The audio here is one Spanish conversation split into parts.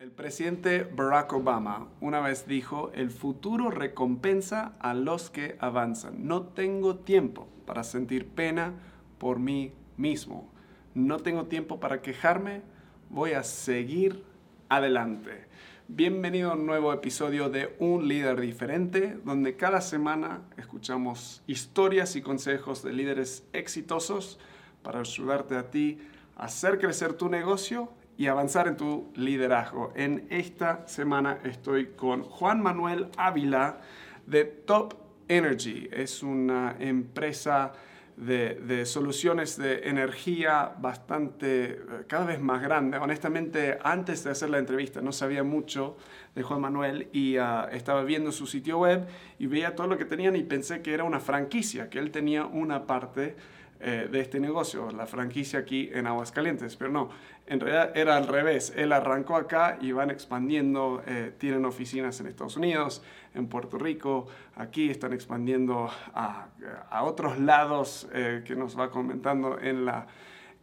El presidente Barack Obama una vez dijo, el futuro recompensa a los que avanzan. No tengo tiempo para sentir pena por mí mismo. No tengo tiempo para quejarme. Voy a seguir adelante. Bienvenido a un nuevo episodio de Un líder diferente, donde cada semana escuchamos historias y consejos de líderes exitosos para ayudarte a ti a hacer crecer tu negocio y avanzar en tu liderazgo. En esta semana estoy con Juan Manuel Ávila de Top Energy. Es una empresa de, soluciones de energía bastante, cada vez más grande. Honestamente, antes de hacer la entrevista no sabía mucho de Juan Manuel y ah, estaba viendo su sitio web y veía todo lo que tenían y pensé que era una franquicia, que él tenía una parte eh, de este negocio, la franquicia aquí en Aguascalientes, pero no, en realidad era al revés, él arrancó acá y van expandiendo, eh, tienen oficinas en Estados Unidos, en Puerto Rico, aquí están expandiendo a, a otros lados eh, que nos va comentando en la,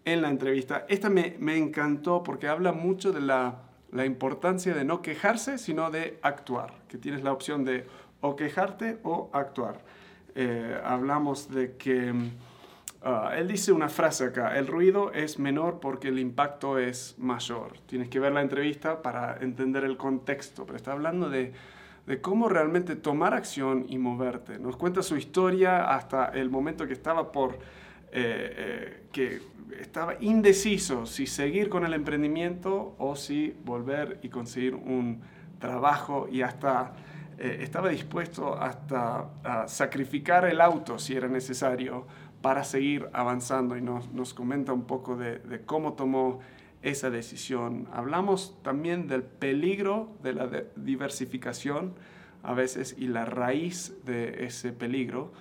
en la entrevista. Esta me, me encantó porque habla mucho de la, la importancia de no quejarse, sino de actuar, que tienes la opción de o quejarte o actuar. hablamos de que Ah, él dice una frase acá, el ruido es menor porque el impacto es mayor. Tienes que ver la entrevista para entender el contexto, pero está hablando de, de cómo realmente tomar acción y moverte. Nos cuenta su historia hasta el momento que estaba por, eh, eh, que estaba indeciso si seguir con el emprendimiento o si volver y conseguir un trabajo y hasta eh, estaba dispuesto hasta a sacrificar el auto si era necesario para seguir avanzando y nos, nos comenta un poco de, de, cómo tomó esa decisión. Hablamos también del peligro de la diversificación a veces y la raíz de ese peligro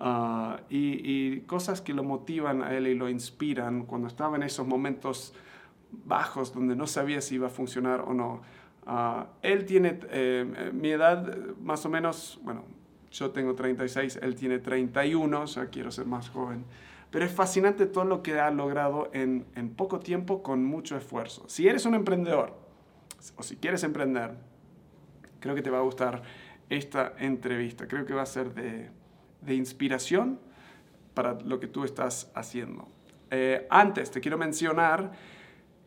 uh, y, y, cosas que lo motivan a él y lo inspiran cuando estaba en esos momentos bajos donde no sabía si iba a funcionar o no. Uh, él tiene eh, mi edad más o menos, bueno, yo tengo 36, él tiene 31, o quiero ser más joven. Pero es fascinante todo lo que ha logrado en, poco tiempo con mucho esfuerzo. Si eres un emprendedor o si quieres emprender, creo que te va a gustar esta entrevista. Creo que va a ser de, de inspiración para lo que tú estás haciendo. Eh, antes, te quiero mencionar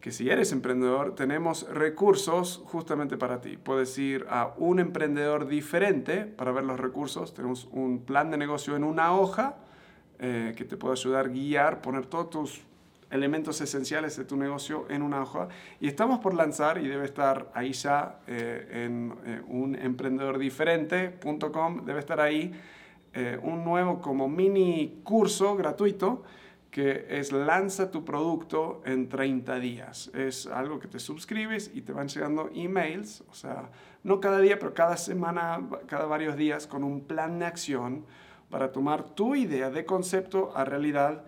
que si eres emprendedor, tenemos recursos justamente para ti. Puedes ir a un emprendedor diferente para ver los recursos. Tenemos un plan de negocio en una hoja eh, que te puede ayudar guiar, poner todos tus elementos esenciales de tu negocio en una hoja. Y estamos por lanzar, y debe estar ahí ya eh, en eh, unemprendedordiferente.com, debe estar ahí un nuevo como mini curso gratuito que es lanza tu producto en 30 días. Es algo que te suscribes y te van llegando emails, o sea, no cada día, pero cada semana, cada varios días, con un plan de acción para tomar tu idea de concepto a realidad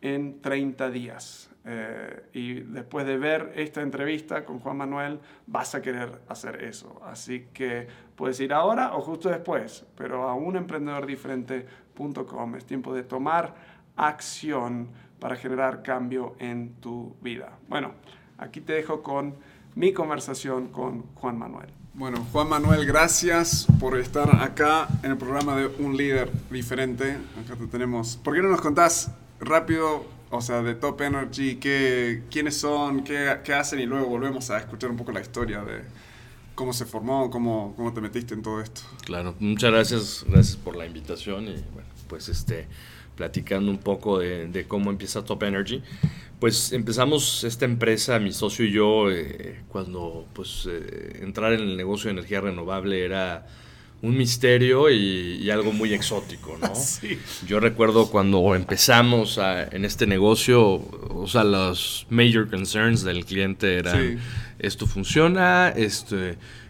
en 30 días. Eh, y después de ver esta entrevista con Juan Manuel, vas a querer hacer eso. Así que puedes ir ahora o justo después, pero a unemprendedordiferente.com. Es tiempo de tomar acción para generar cambio en tu vida. Bueno, aquí te dejo con mi conversación con Juan Manuel. Bueno, Juan Manuel, gracias por estar acá en el programa de Un Líder Diferente. Acá te tenemos. ¿Por qué no nos contás rápido, o sea, de Top Energy, qué, quiénes son, qué, qué hacen y luego volvemos a escuchar un poco la historia de cómo se formó, cómo, cómo te metiste en todo esto? Claro, muchas gracias, gracias por la invitación y bueno, pues este platicando un poco de, cómo empieza Top Energy. Pues empezamos esta empresa, mi socio y yo, eh, cuando pues eh, entrar en el negocio de energía renovable era un misterio y, algo muy exótico, ¿no? Yo recuerdo cuando empezamos en este negocio, o sea, los major concerns del cliente eran, esto funciona, esto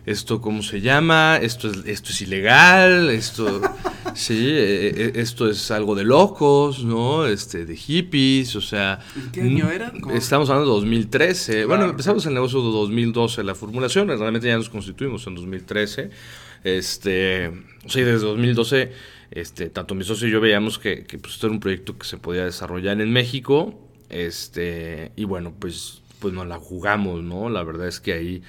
esto cómo se llama, esto es, esto es ilegal, esto, sí, e, e, esto es algo de locos, ¿no? Este, de hippies, o sea... ¿Qué año era? Estamos hablando de 2013. bueno, empezamos el negocio de 2012, la formulación, realmente ya nos constituimos en 2013. Este, sí, desde 2012, este, tanto mi socio y yo veíamos que, que pues, esto era un proyecto que se podía desarrollar en México, este, y bueno, pues, pues nos la jugamos, ¿no? La verdad es que ahí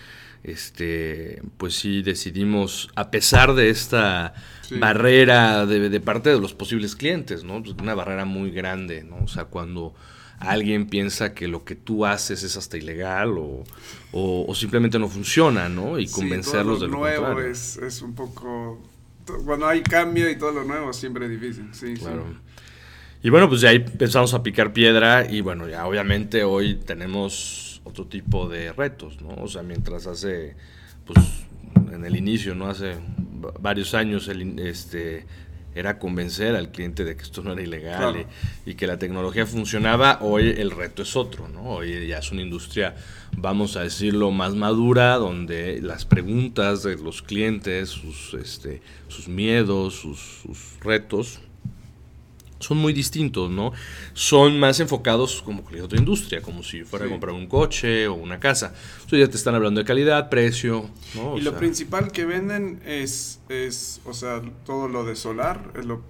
este, pues sí decidimos, a pesar de esta barrera de, parte de los posibles clientes, ¿no? Pues una barrera muy grande, ¿no? O sea, cuando alguien piensa que lo que tú haces es hasta ilegal o, o, simplemente no funciona, ¿no? Y convencerlos de lo nuevo Es, es un poco... Cuando hay cambio y todo lo nuevo siempre es difícil, sí, claro. Y bueno, pues de ahí empezamos a picar piedra y bueno, ya obviamente hoy tenemos otro tipo de retos, ¿no? O sea, mientras hace, pues en el inicio, ¿no? Hace varios años el, este, era convencer al cliente de que esto no era ilegal y, que la tecnología funcionaba, hoy el reto es otro, ¿no? Hoy ya es una industria, vamos a decirlo, más madura, donde las preguntas de los clientes, sus, este, sus miedos, sus, sus retos, son muy distintos, ¿no? Son más enfocados como cualquier otra industria, como si fuera a comprar un coche o una casa. Entonces ya te están hablando de calidad, precio, ¿no? y lo principal que venden es, es, o sea, todo lo de solar, es lo,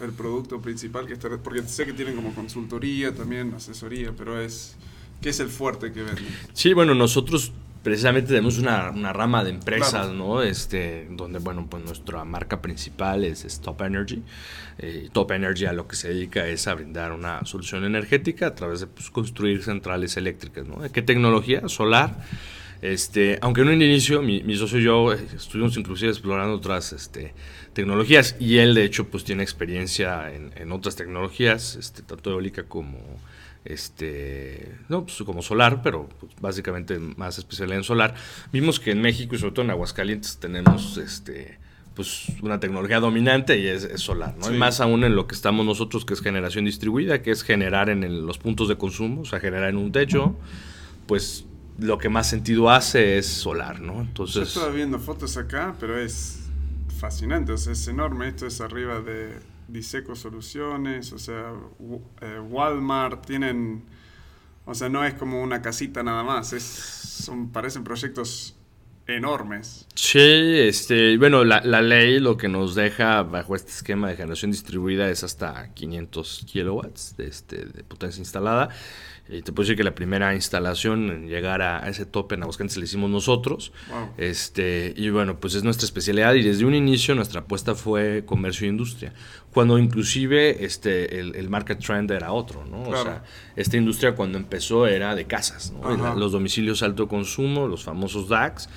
el producto principal que está, porque sé que tienen como consultoría también, asesoría, pero es, ¿qué es el fuerte que venden? Sí, bueno, nosotros precisamente tenemos una, rama de empresas, ¿no? Este, donde, bueno, pues nuestra marca principal es, Top Energy. Eh, Top Energy a lo que se dedica es a brindar una solución energética a través de pues, construir centrales eléctricas, ¿no? ¿Qué tecnología? Solar. Este, aunque en un inicio mi, mi, socio y yo eh, estuvimos inclusive explorando otras este, tecnologías y él de hecho pues tiene experiencia en, en otras tecnologías, este, tanto eólica como este, no, pues como solar, pero pues, básicamente más especial en solar. Vimos que en México y sobre todo en Aguascalientes tenemos este, pues una tecnología dominante y es, solar, ¿no? Y más aún en lo que estamos nosotros, que es generación distribuida, que es generar en los puntos de consumo, o sea, generar en un techo, pues lo que más sentido hace es solar, ¿no? Entonces... Yo estoy viendo fotos acá, pero es fascinante, o sea, es enorme, esto es arriba de Diseco Soluciones, o sea, eh, Walmart, tienen, o sea, no es como una casita nada más, es, son, parecen proyectos enormes. Sí, este, bueno, la, la, ley lo que nos deja bajo este esquema de generación distribuida es hasta 500 kilowatts de, este, de potencia instalada. Y te puedo decir que la primera instalación en llegar a, ese tope en Aguascalientes la hicimos nosotros. Este, y bueno, pues es nuestra especialidad y desde un inicio nuestra apuesta fue comercio e industria. Cuando inclusive este, el, market trend era otro, ¿no? O sea, esta industria cuando empezó era de casas, ¿no? Los domicilios alto consumo, los famosos DAX,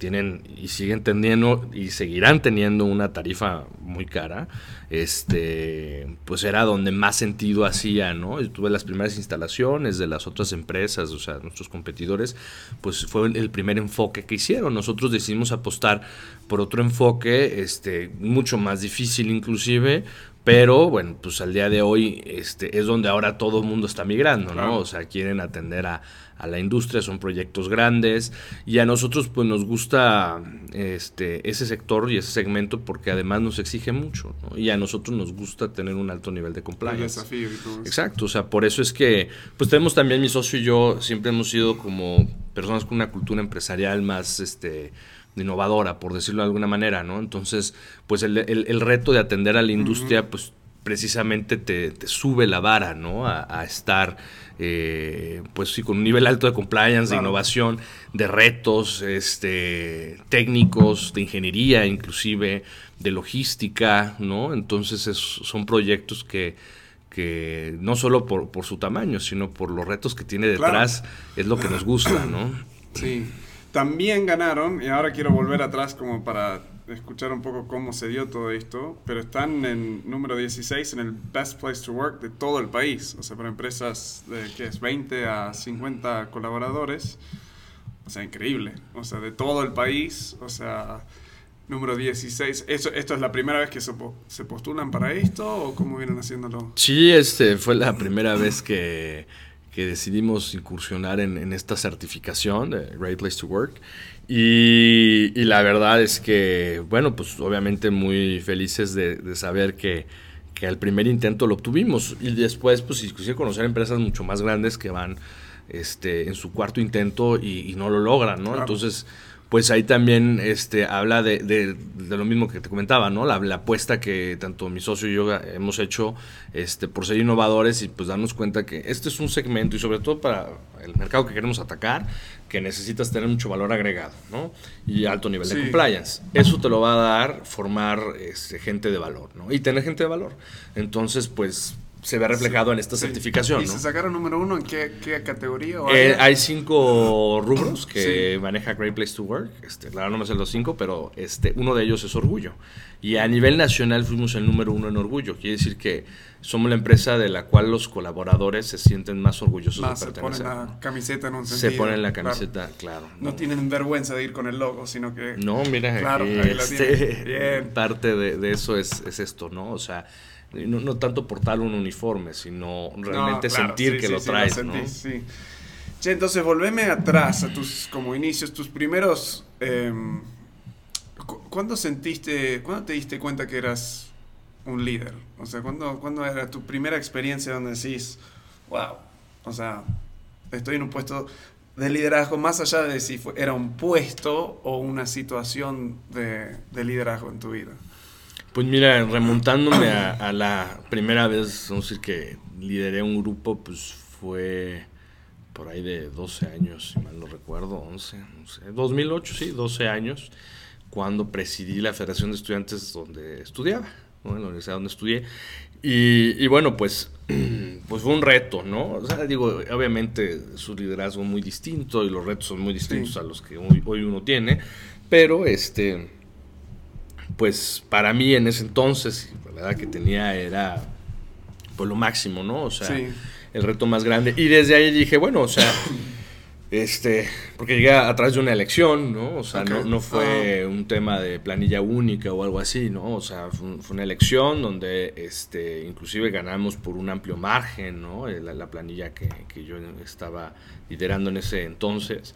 tienen y siguen teniendo y seguirán teniendo una tarifa muy cara, este, pues era donde más sentido hacía, ¿no? Yo tuve las primeras instalaciones de las otras empresas, o sea, nuestros competidores, pues fue el primer enfoque que hicieron. Nosotros decidimos apostar por otro enfoque, este, mucho más difícil inclusive, pero bueno, pues al día de hoy este, es donde ahora todo el mundo está migrando, ¿no? O sea, quieren atender a, a, la industria, son proyectos grandes y a nosotros pues nos gusta este, ese sector y ese segmento porque además nos exige mucho, ¿no? Y a nosotros nos gusta tener un alto nivel de compliance. Exacto, o sea, por eso es que pues tenemos también mi socio y yo siempre hemos sido como personas con una cultura empresarial más, este, innovadora, por decirlo de alguna manera, ¿no? Entonces, pues el, el, reto de atender a la industria, pues precisamente te, sube la vara, ¿no? A, estar, eh, pues sí, con un nivel alto de compliance, de innovación, de retos este, técnicos, de ingeniería inclusive, de logística, ¿no? Entonces son proyectos que, que no solo por, por, su tamaño, sino por los retos que tiene detrás, es lo que nos gusta, ¿no? Sí. También ganaron, y ahora quiero volver atrás como para escuchar un poco cómo se dio todo esto, pero están en número 16 en el Best Place to Work de todo el país, o sea, para empresas de, ¿qué es? 20 a 50 colaboradores, o sea, increíble, o sea, de todo el país, o sea, número 16. ¿Eso, ¿Esto es la primera vez que se, se postulan para esto o cómo vienen haciéndolo? Sí, este fue la primera vez que que decidimos incursionar en, esta certificación de Great Place to Work. Y, la verdad es que, bueno, pues obviamente muy felices de, saber que, que, al primer intento lo obtuvimos. Y después, pues inclusive conocer empresas mucho más grandes que van este, en su cuarto intento y, no lo logran, ¿no? Entonces, pues ahí también este, habla de, de, lo mismo que te comentaba, ¿no? La, apuesta que tanto mi socio y yo hemos hecho este, por ser innovadores y pues darnos cuenta que este es un segmento y sobre todo para el mercado que queremos atacar, que necesitas tener mucho valor agregado, ¿no? Y alto nivel de compliance. Eso te lo va a dar formar este, gente de valor, ¿no? Y tener gente de valor. Entonces, pues se ve reflejado en esta certificación. ¿Y se sacaron número uno en qué, categoría? Eh, hay cinco rubros que maneja Great Place to Work. Este, la verdad no me sé los cinco, pero este, uno de ellos es orgullo. Y a nivel nacional fuimos el número uno en orgullo. Quiere decir que somos la empresa de la cual los colaboradores se sienten más orgullosos de pertenecer. Se ponen la camiseta en un sentido. Se ponen la camiseta, claro. no, tienen vergüenza de ir con el logo, sino que... No, mira, claro, este, parte de, de eso es, es esto, ¿no? O sea no, no, tanto portar un uniforme, sino realmente sentir que lo traes. entonces volveme atrás a tus como inicios, tus primeros... Eh, ¿Cuándo sentiste, cuándo te diste cuenta que eras un líder? O sea, ¿cuándo, ¿cuándo era tu primera experiencia donde decís, wow, o sea, estoy en un puesto de liderazgo, más allá de si era un puesto o una situación de, de liderazgo en tu vida? Pues mira, remontándome a, la primera vez, vamos a decir que lideré un grupo, pues fue por ahí de 12 años, si mal no recuerdo, 11, no sé, 2008, sí, 12 años, cuando presidí la Federación de Estudiantes donde estudiaba, en la universidad donde estudié. Y, bueno, pues, pues fue un reto, ¿no? O sea, digo, obviamente su liderazgo muy distinto y los retos son muy distintos a los que hoy, hoy uno tiene, pero este pues para mí en ese entonces, la edad que tenía era pues lo máximo, ¿no? O sea, el reto más grande. Y desde ahí dije, bueno, o sea, este, porque llegué a través de una elección, ¿no? O sea, no, no, fue ah. un tema de planilla única o algo así, ¿no? O sea, fue, una elección donde, este, inclusive ganamos por un amplio margen, ¿no? La, la planilla que, que yo estaba liderando en ese entonces.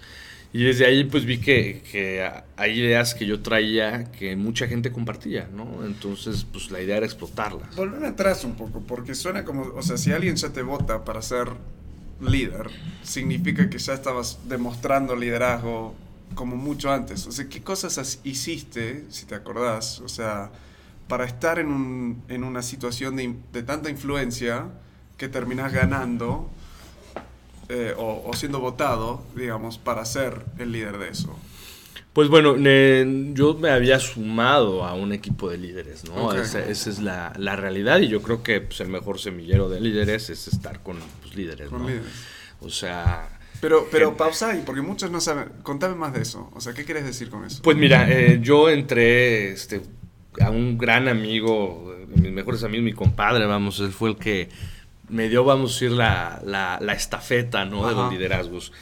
Y desde ahí pues vi que, que, hay ideas que yo traía que mucha gente compartía, ¿no? Entonces pues la idea era explotarlas. Volver atrás un poco, porque suena como, o sea, si alguien ya te vota para ser líder, significa que ya estabas demostrando liderazgo como mucho antes. O sea, ¿qué cosas hiciste, si te acordás? O sea, para estar en, un, una situación de, tanta influencia que terminás ganando eh, o, siendo votado, digamos, para ser el líder de eso? Pues bueno, yo me había sumado a un equipo de líderes, ¿no? Esa, es la, la, realidad y yo creo que pues, el mejor semillero de líderes es estar con pues, líderes, ¿no? O sea... Pero, pero pausa ahí, porque muchos no saben. Contame más de eso. O sea, ¿qué quieres decir con eso? Pues mira, eh, yo entré este, a un gran amigo, mis mejores amigos, mi compadre, vamos, él fue el que me dio, vamos a decir, la, la, estafeta ¿no? de los liderazgos.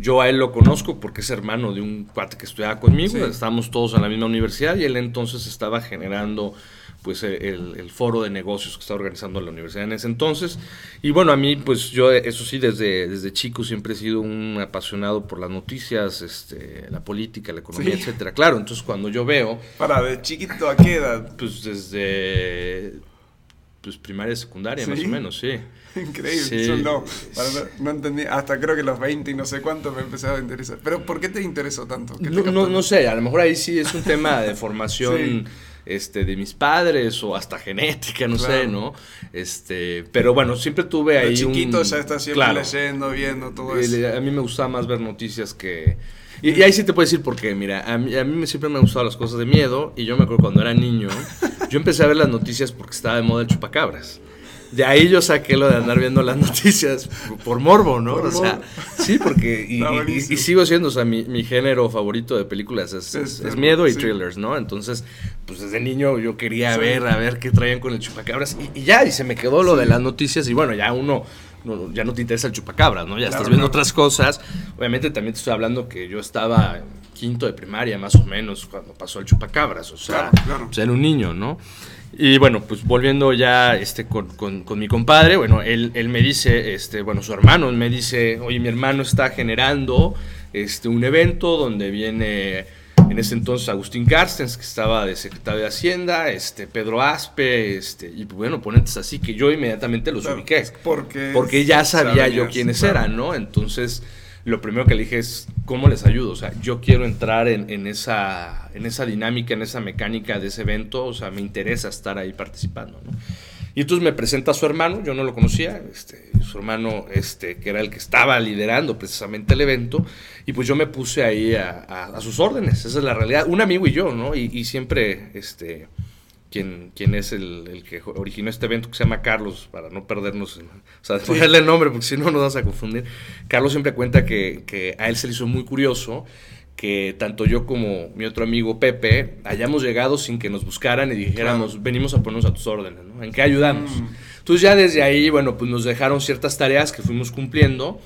Yo a él lo conozco porque es hermano de un cuate que estudiaba conmigo, estamos todos en la misma universidad y él entonces estaba generando pues el, el, foro de negocios que está organizando la universidad en ese entonces. Y bueno, a mí, pues yo, eso sí, desde, desde chico siempre he sido un apasionado por las noticias, este, la política, la economía, etcétera. Claro, entonces cuando yo veo... Para, ¿de chiquito a qué edad? Pues desde pues primaria y secundaria, más o menos, sí. Increíble, no, no, entendí, hasta creo que los 20 y no sé cuánto me empezaba a interesar. Pero ¿por qué te interesó tanto? No, no, sé, a lo mejor ahí sí es un tema de formación este, de mis padres o hasta genética, no sé, ¿no? Este, pero bueno, siempre tuve ahí chiquito ya estás siempre leyendo, viendo todo eso. A mí me gustaba más ver noticias que y, ahí sí te puedo decir por qué. Mira, a mí, a mí siempre me han gustado las cosas de miedo. Y yo me acuerdo cuando era niño, yo empecé a ver las noticias porque estaba de moda el chupacabras. De ahí yo saqué lo de andar viendo las noticias por morbo, ¿no? o sea, sí, porque. Y, sigo siendo, o sea, mi, mi, género favorito de películas es, es, miedo y thrillers, ¿no? Entonces, pues desde niño yo quería ver, a ver qué traían con el chupacabras. Y, ya, y se me quedó lo de las noticias. Y bueno, ya uno ya no te interesa el chupacabras, ¿no? Ya estás viendo otras cosas. Obviamente también te estoy hablando que yo estaba en quinto de primaria, más o menos, cuando pasó el chupacabras, o sea, era un niño, ¿no? Y bueno, pues volviendo ya este, con, con, mi compadre, bueno, él, él, me dice, este, bueno, su hermano me dice, oye, mi hermano está generando este, un evento donde viene en ese entonces Agustín Carstens, que estaba de secretario de Hacienda, este, Pedro Aspe, este, y bueno, ponentes así que yo inmediatamente los ubiqué. Porque, porque ya sabía yo quiénes eran, ¿no? Entonces, lo primero que le dije es, ¿cómo les ayudo? O sea, yo quiero entrar en, esa, en esa dinámica, en esa mecánica de ese evento, o sea, me interesa estar ahí participando, ¿no? Y entonces me presenta a su hermano, yo no lo conocía, este, su hermano, este, que era el que estaba liderando precisamente el evento, y pues yo me puse ahí a, sus órdenes, esa es la realidad, un amigo y yo, ¿no? Y, siempre, este, quien, quien es el, que originó este evento, que se llama Carlos, para no perdernos, o sea, ponerle el nombre, porque si no nos vas a confundir, Carlos siempre cuenta que, que a él se le hizo muy curioso, que tanto yo como mi otro amigo Pepe hayamos llegado sin que nos buscaran y dijéramos, venimos a ponernos a tus órdenes, ¿no? ¿En qué ayudamos? Mm. Entonces ya desde ahí, bueno, pues nos dejaron ciertas tareas que fuimos cumpliendo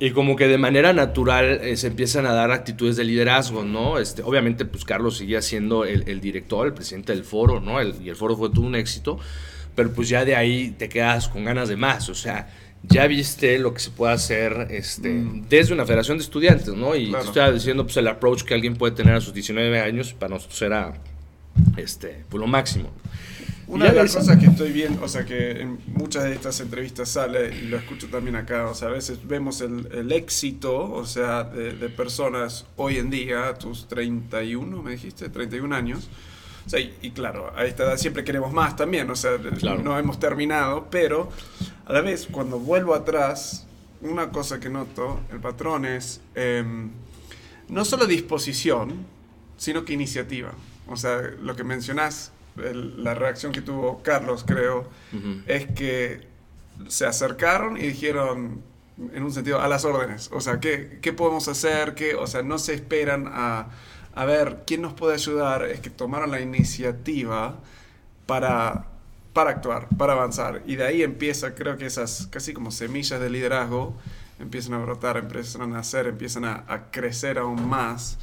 y como que de manera natural eh, se empiezan a dar actitudes de liderazgo, ¿no? Este, obviamente, pues Carlos seguía siendo el, director, el presidente del foro, ¿no? y el foro fue todo un éxito, pero pues ya de ahí te quedas con ganas de más, o sea ya viste lo que se puede hacer este, mm. desde una federación de estudiantes, ¿no? Y te estaba diciendo pues, el approach que alguien puede tener a sus 19 años, para nosotros era este, pues, lo máximo. Una de las cosas que estoy viendo, o sea, que en muchas de estas entrevistas sale, y lo escucho también acá, o sea, a veces vemos el, éxito, o sea, de, de, personas hoy en día, tus 31, me dijiste, 31 años, y, claro, a esta edad siempre queremos más también, o sea, no hemos terminado, pero a la vez, cuando vuelvo atrás, una cosa que noto, el patrón es em, no solo disposición, sino que iniciativa. O sea, lo que mencionás, la reacción que tuvo Carlos, creo, es que se acercaron y dijeron, en un sentido, a las órdenes. O sea, ¿qué, qué podemos hacer? ¿Qué, o sea, no se esperan a a ver, ¿quién nos puede ayudar? Es que tomaron la iniciativa para, para actuar, para avanzar. Y de ahí empieza, creo que esas casi como semillas de liderazgo empiezan a brotar, empiezan a nacer, empiezan a, crecer aún más.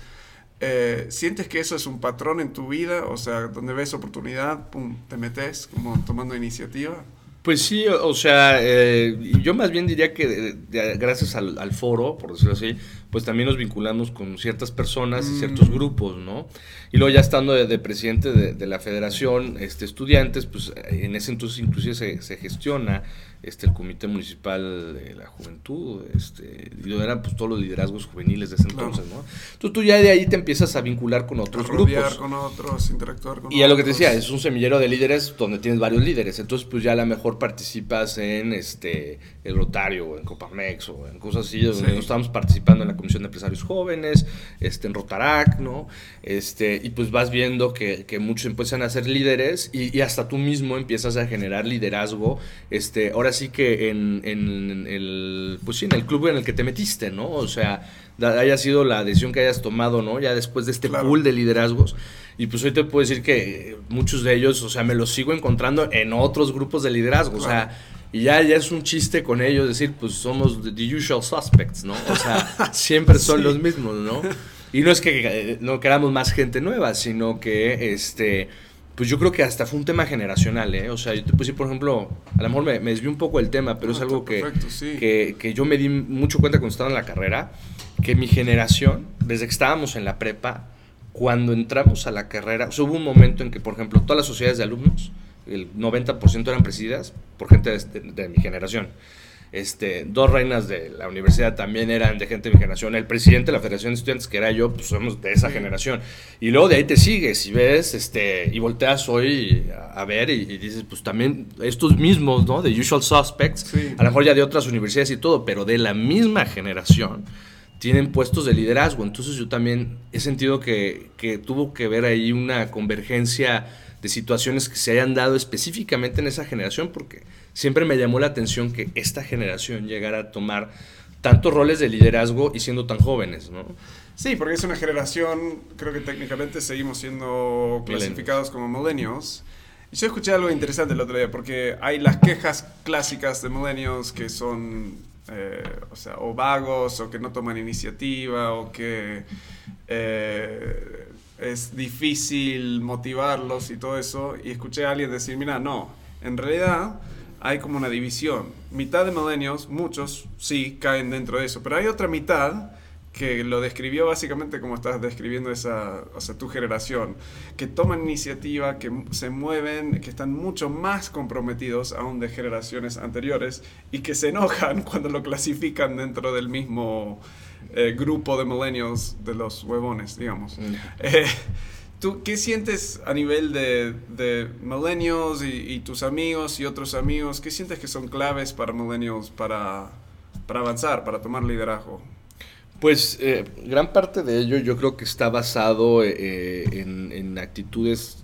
Eh, ¿Sientes que eso es un patrón en tu vida? O sea, donde ves oportunidad, pum, te metes como tomando iniciativa. Pues sí, o sea, eh, yo más bien diría que gracias al, foro, por decirlo así, pues también nos vinculamos con ciertas personas y mm. ciertos grupos, ¿no? Y luego ya estando de, presidente de, la federación, este, estudiantes, pues en ese entonces inclusive se, se gestiona este, el Comité Municipal de la Juventud, este, y eran pues todos los liderazgos juveniles de ese entonces, ¿no? Entonces tú ya de ahí te empiezas a vincular con otros grupos. con otros, interactuar con Y a lo que te decía, es un semillero de líderes donde tienes varios líderes, entonces pues ya a lo mejor participas en este el Rotario, o en Copamex, o en cosas así, donde sí. estamos participando en la Comisión de Empresarios Jóvenes, este, en Rotarac, ¿no? Este, y pues vas viendo que, que muchos empiezan a ser líderes y, y, hasta tú mismo empiezas a generar liderazgo, este, ahora sí que en, en, el, pues sí, en el club en el que te metiste, ¿no? O sea, haya sido la decisión que hayas tomado, ¿no? Ya después de este pool de liderazgos. Y pues hoy te puedo decir que muchos de ellos, o sea, me los sigo encontrando en otros grupos de liderazgo. O sea, y ya, ya es un chiste con ellos decir, pues somos the usual suspects, ¿no? O sea, siempre son los mismos, ¿no? Y no es que eh, no queramos más gente nueva, sino que este pues yo creo que hasta fue un tema generacional, ¿eh? O sea, yo te puse, por ejemplo, a lo mejor me, me desvió un poco el tema, pero es algo que, que, que, yo me di mucho cuenta cuando estaba en la carrera, que mi generación, desde que estábamos en la prepa, cuando entramos a la carrera, o sea, hubo un momento en que, por ejemplo, todas las sociedades de alumnos, el 90% eran presididas por gente de mi generación. Este, dos reinas de la universidad también eran de gente de mi generación. El presidente de la Federación de Estudiantes, que era yo, pues somos de esa generación. Y luego de ahí te sigues y ves, este, y volteas hoy a, ver y, dices, pues también estos mismos, ¿no? De Usual Suspects, a lo mejor ya de otras universidades y todo, pero de la misma generación tienen puestos de liderazgo. Entonces yo también he sentido que, que tuvo que ver ahí una convergencia de situaciones que se hayan dado específicamente en esa generación, porque siempre me llamó la atención que esta generación llegara a tomar tantos roles de liderazgo y siendo tan jóvenes, ¿no? Sí, porque es una generación, creo que técnicamente seguimos siendo clasificados como millennials. Y yo escuché algo interesante el otro día, porque hay las quejas clásicas de millennials que son, eh, o sea, o vagos, o que no toman iniciativa, o que eh, es difícil motivarlos y todo eso. Y escuché a alguien decir, mira, no, en realidad hay como una división. Mitad de milenios, muchos sí caen dentro de eso, pero hay otra mitad que lo describió básicamente como estás describiendo esa, o sea, tu generación, que toman iniciativa, que se mueven, que están mucho más comprometidos aún de generaciones anteriores y que se enojan cuando lo clasifican dentro del mismo eh, grupo de millennials de los huevones, digamos. Mm. Eh, ¿Tú qué sientes a nivel de, de millennials y, y, tus amigos y otros amigos? ¿Qué sientes que son claves para millennials para, para avanzar, para tomar liderazgo? Pues eh, gran parte de ello yo creo que está basado eh, en, actitudes,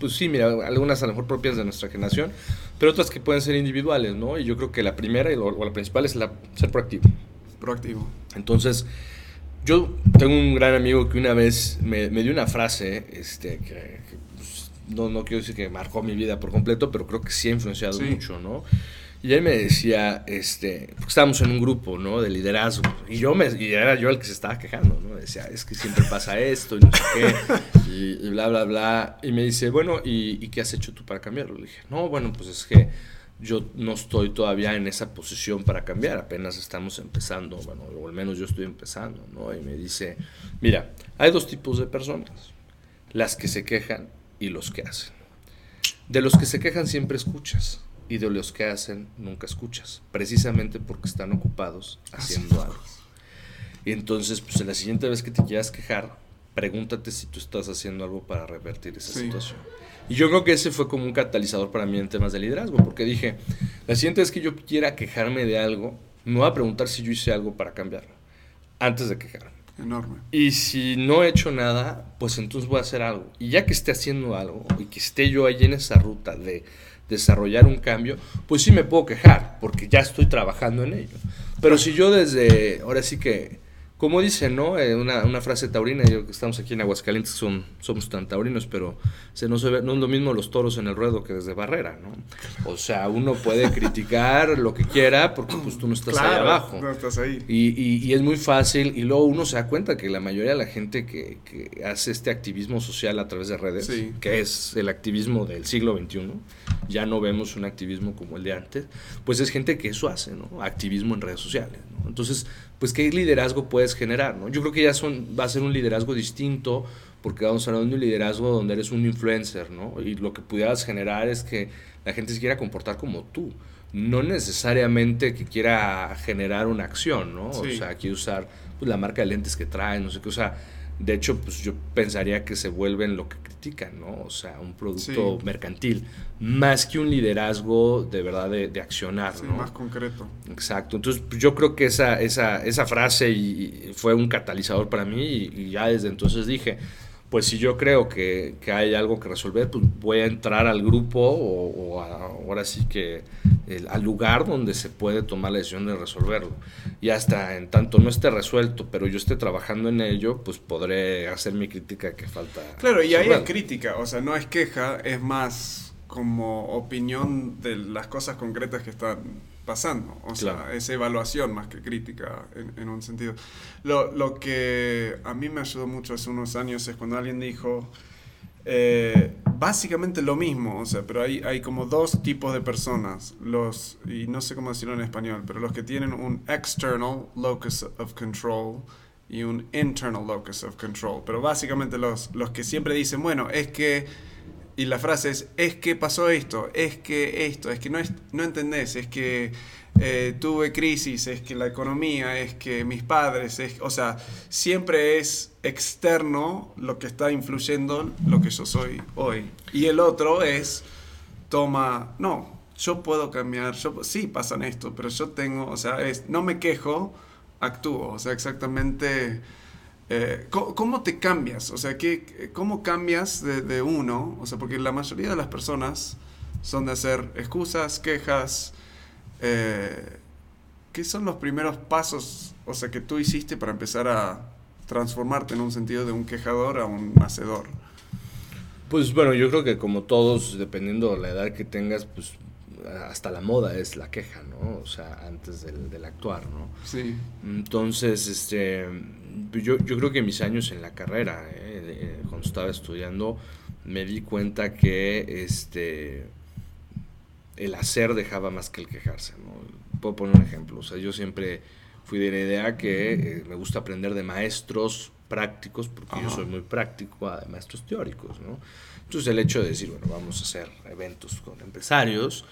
pues sí, mira, algunas a lo mejor propias de nuestra generación, pero otras que pueden ser individuales, ¿no? Y yo creo que la primera y o la principal es la, ser proactivo. Proactivo. Entonces, yo tengo un gran amigo que una vez me, dio una frase, este, que, pues, no, no quiero decir que marcó mi vida por completo, pero creo que sí ha influenciado mucho, ¿no? Y él me decía, este, porque estábamos en un grupo, ¿no? De liderazgo. Y yo me, y era yo el que se estaba quejando, ¿no? Decía, es que siempre pasa esto y no sé qué, y, bla, bla, bla. Y me dice, bueno, ¿y, qué has hecho tú para cambiarlo? Le dije, no, bueno, pues es que yo no estoy todavía en esa posición para cambiar, apenas estamos empezando, bueno, o al menos yo estoy empezando, ¿no? Y me dice, mira, hay dos tipos de personas, las que se quejan y los que hacen. De los que se quejan siempre escuchas y de los que hacen nunca escuchas, precisamente porque están ocupados haciendo algo. Y entonces, pues la siguiente vez que te quieras quejar, pregúntate si tú estás haciendo algo para revertir esa situación. Y yo creo que ese fue como un catalizador para mí en temas de liderazgo, porque dije, la siguiente vez que yo quiera quejarme de algo, me voy a preguntar si yo hice algo para cambiarlo, antes de quejarme. Enorme. Y si no he hecho nada, pues entonces voy a hacer algo. Y ya que esté haciendo algo, y que esté yo ahí en esa ruta de desarrollar un cambio, pues sí me puedo quejar, porque ya estoy trabajando en ello. Pero si yo desde, ahora sí que como dicen, ¿no? Eh, una, una, frase taurina, yo que estamos aquí en Aguascalientes, son, somos tan taurinos, pero se no, es lo mismo los toros en el ruedo que desde barrera, ¿no? O sea, uno puede criticar lo que quiera porque pues tú no estás ahí abajo. No estás ahí. Y, y, y, es muy fácil, y luego uno se da cuenta que la mayoría de la gente que, que hace este activismo social a través de redes, que es el activismo del siglo XXI, ya no vemos un activismo como el de antes, pues es gente que eso hace, ¿no? Activismo en redes sociales, ¿no? Entonces, pues qué liderazgo puedes generar, ¿no? Yo creo que ya son, va a ser un liderazgo distinto porque vamos a hablar de un liderazgo donde eres un influencer, ¿no? Y lo que pudieras generar es que la gente se quiera comportar como tú, no necesariamente que quiera generar una acción, ¿no? O sea, quiere usar pues, la marca de lentes que trae, no sé qué, o sea, de hecho, pues yo pensaría que se vuelven lo que critican, ¿no? O sea, un producto mercantil, más que un liderazgo de verdad de, accionar, ¿no? Más concreto. Exacto. Entonces, pues, yo creo que esa, esa, esa frase y, fue un catalizador para mí y, ya desde entonces dije, pues si yo creo que, que, hay algo que resolver, pues voy a entrar al grupo o, ahora sí que al lugar donde se puede tomar la decisión de resolverlo. Y hasta en tanto no esté resuelto, pero yo esté trabajando en ello, pues podré hacer mi crítica que falta. Claro, y ahí es crítica, o sea, no es queja, es más como opinión de las cosas concretas que están pasando. O sea, es evaluación más que crítica en, un sentido. Lo, lo, que a mí me ayudó mucho hace unos años es cuando alguien dijo eh, básicamente lo mismo, o sea, pero hay, hay como dos tipos de personas. Los, y no sé cómo decirlo en español, pero los que tienen un external locus of control y un internal locus of control. Pero básicamente los, los que siempre dicen, bueno, es que y la frase es, es que pasó esto, es que esto, es que no, es, no entendés, es que eh, tuve crisis, es que la economía, es que mis padres, es, o sea, siempre es externo lo que está influyendo lo que yo soy hoy. Y el otro es, toma, no, yo puedo cambiar, yo, sí pasan esto, pero yo tengo, o sea, es, no me quejo, actúo, o sea, exactamente eh, ¿cómo, te cambias? O sea, ¿qué, ¿cómo cambias de, uno? O sea, porque la mayoría de las personas son de hacer excusas, quejas. Eh, ¿Qué son los primeros pasos, o sea, que tú hiciste para empezar a transformarte en un sentido de un quejador a un hacedor? Pues bueno, yo creo que como todos, dependiendo de la edad que tengas, pues hasta la moda es la queja, ¿no? O sea, antes del, del actuar, ¿no? Sí. Entonces, este, yo, yo creo que mis años en la carrera, eh, cuando estaba estudiando, me di cuenta que este, el hacer dejaba más que el quejarse, ¿no? Puedo poner un ejemplo, o sea, yo siempre fui de la idea que eh, me gusta aprender de maestros prácticos, porque yo soy muy práctico, de maestros teóricos, ¿no? Entonces el hecho de decir, bueno, vamos a hacer eventos con empresarios,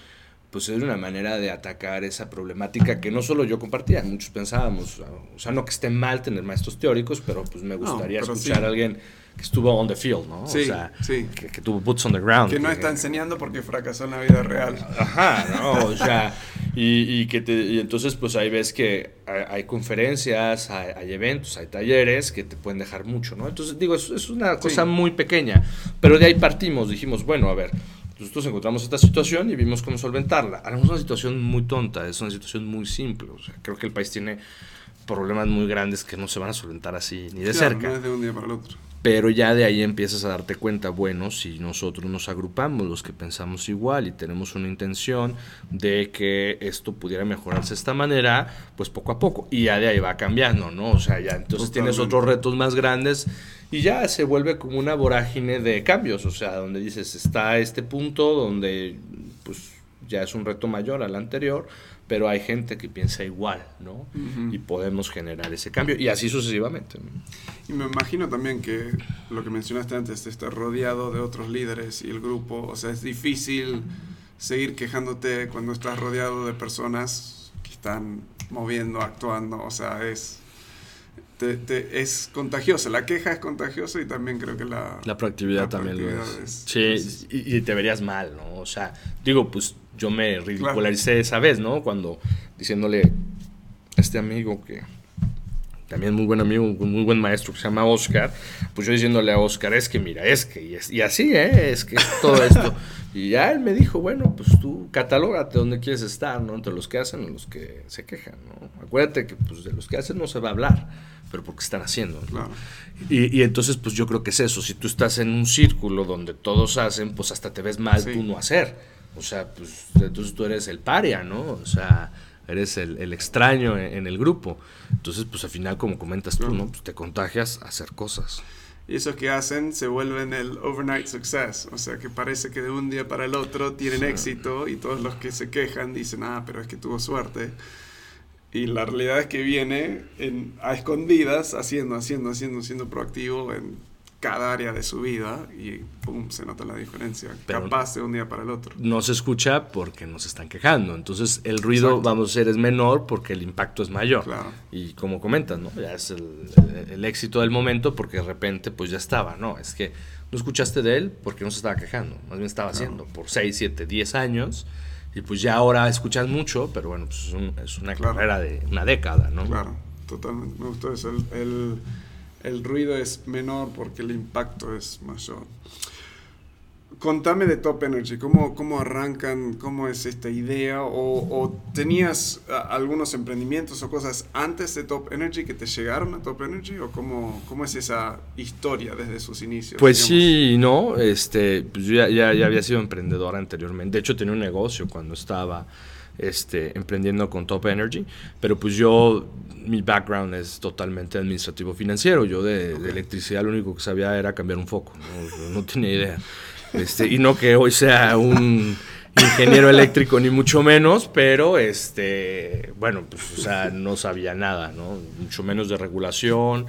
pues es una manera de atacar esa problemática que no solo yo compartía, muchos pensábamos, o sea, no que esté mal tener maestros teóricos, pero pues me gustaría escuchar a alguien que estuvo on the field, ¿no? Sí, o sea, sí. Que, tuvo boots on the ground. Que no está enseñando porque fracasó en la vida real. Ajá, ¿no? O sea, y, que te, y entonces pues ahí ves que hay, conferencias, hay, eventos, hay talleres que te pueden dejar mucho, ¿no? Entonces digo, es, es una cosa muy pequeña, pero de ahí partimos, dijimos, bueno, a ver, nosotros encontramos esta situación y vimos cómo solventarla. Es una situación muy tonta, es una situación muy simple. O sea, creo que el país tiene problemas muy grandes que no se van a solventar así ni de cerca. No es de un día para el otro. Pero ya de ahí empiezas a darte cuenta, bueno, si nosotros nos agrupamos, los que pensamos igual y tenemos una intención de que esto pudiera mejorarse de esta manera, pues poco a poco. Y ya de ahí va cambiando, ¿no? O sea, ya entonces tienes otros retos más grandes y ya se vuelve como una vorágine de cambios, o sea, donde dices, está este punto donde pues ya es un reto mayor al anterior, pero hay gente que piensa igual, ¿no? Y podemos generar ese cambio y así sucesivamente. Y me imagino también que lo que mencionaste antes, estar rodeado de otros líderes y el grupo, o sea, es difícil seguir quejándote cuando estás rodeado de personas que están moviendo, actuando, o sea, es... Te, es contagiosa, la queja es contagiosa y también creo que la... La proactividad también lo es. sí, y, y, te verías mal, ¿no? O sea, digo, pues yo me ridicularicé esa vez, ¿no? Cuando diciéndole a este amigo que también muy buen amigo, muy buen maestro que se llama Oscar, pues yo diciéndole a Oscar, es que mira, es que, y, así, ¿eh? Es que todo esto. y ya él me dijo, bueno, pues tú catalógate donde quieres estar, ¿no? Entre los que hacen y los que se quejan, ¿no? Acuérdate que pues de los que hacen no se va a hablar, pero porque están haciendo, ¿no? Y, y, entonces, pues yo creo que es eso, si tú estás en un círculo donde todos hacen, pues hasta te ves mal tú no hacer. O sea, pues entonces tú eres el paria, ¿no? O sea, eres el, extraño en, el grupo. Entonces, pues al final, como comentas tú, ¿no? Pues te contagias a hacer cosas. Y eso que hacen se vuelven el overnight success. O sea, que parece que de un día para el otro tienen éxito y todos los que se quejan dicen, ah, pero es que tuvo suerte. Y la realidad es que viene en, a escondidas, haciendo, haciendo, haciendo, siendo proactivo en cada área de su vida y pum, se nota la diferencia. capaz de un día para el otro. No se escucha porque nos están quejando. Entonces el ruido, vamos a ser, es menor porque el impacto es mayor. Claro. Y como comentas, ¿no? Ya es el, el, éxito del momento porque de repente pues ya estaba, ¿no? Es que no escuchaste de él porque no se estaba quejando. Más bien estaba haciendo por 6, 7, 10 años. Y pues ya ahora escuchas mucho, pero bueno, pues es, una carrera de una década, ¿no? Claro, totalmente. Me gustó eso. el el ruido es menor porque el impacto es mayor. Contame de Top Energy, ¿cómo, cómo arrancan, cómo es esta idea? ¿O, tenías algunos emprendimientos o cosas antes de Top Energy que te llegaron a Top Energy? ¿O cómo, cómo es esa historia desde sus inicios? Pues sí, no, este, pues yo ya, ya, ya había sido emprendedor anteriormente. De hecho, tenía un negocio cuando estaba este, emprendiendo con Top Energy, pero pues yo, mi background es totalmente administrativo financiero, yo de, electricidad lo único que sabía era cambiar un foco, no, tenía idea. Este, y no que hoy sea un ingeniero eléctrico ni mucho menos, pero este, bueno, pues o sea, no sabía nada, ¿no? Mucho menos de regulación.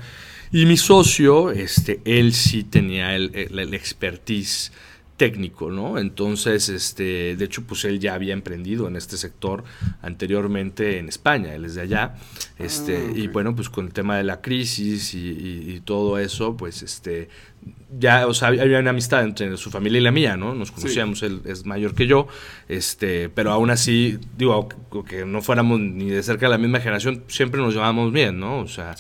Y mi socio, este, él sí tenía el, el, el expertise técnico, ¿no? Entonces, este, de hecho, pues él ya había emprendido en este sector anteriormente en España, él es de allá, este, ah, y bueno, pues con el tema de la crisis y, todo eso, pues este, ya, o sea, había una amistad entre su familia y la mía, ¿no? Nos conocíamos, él es mayor que yo, este, pero aún así, digo, que no fuéramos ni de cerca de la misma generación, siempre nos llevábamos bien, ¿no? O sea,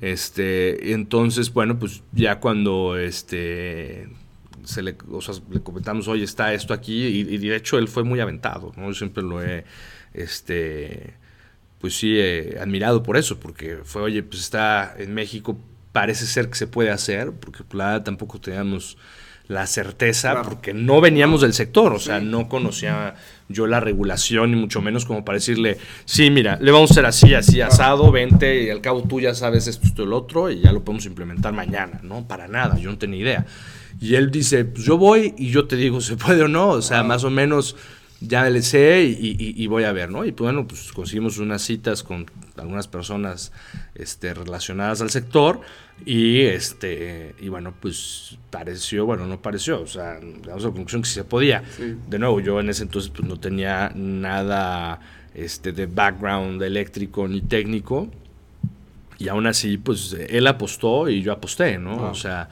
este, entonces, bueno, pues ya cuando, este, se le, o sea, le comentamos, oye, está esto aquí, y, de hecho él fue muy aventado, ¿no? Yo siempre lo he, este, pues sí, admirado por eso, porque fue, oye, pues está en México, parece ser que se puede hacer, porque la tampoco teníamos la certeza, porque no veníamos del sector, o sea, no conocía yo la regulación, ni mucho menos como para decirle, sí, mira, le vamos a hacer así, así, asado, vente, y al cabo tú ya sabes esto, esto, el otro, y ya lo podemos implementar mañana, ¿no? Para nada, yo no tenía idea. Y él dice, pues yo voy y yo te digo, ¿se puede o no? O sea, más o menos ya le sé y, voy a ver, ¿no? Y pues bueno, pues conseguimos unas citas con algunas personas este, relacionadas al sector y este y bueno, pues pareció, bueno, no pareció, o sea, llegamos a la conclusión que sí se podía. De nuevo, yo en ese entonces pues no tenía nada este, de background eléctrico ni técnico y aún así, pues él apostó y yo aposté, ¿no? O sea,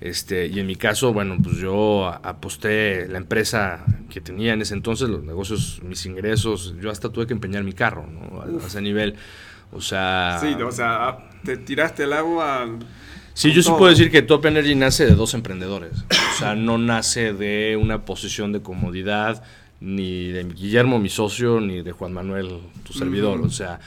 este, y en mi caso, bueno, pues yo aposté la empresa que tenía en ese entonces, los negocios, mis ingresos, yo hasta tuve que empeñar mi carro, ¿no? A, ese nivel. O sea... Sí, o sea, te tiraste el agua... Sí, yo sí puedo decir que Top Energy nace de dos emprendedores. O sea, no nace de una posición de comodidad, ni de Guillermo, mi socio, ni de Juan Manuel, tu servidor. O sea,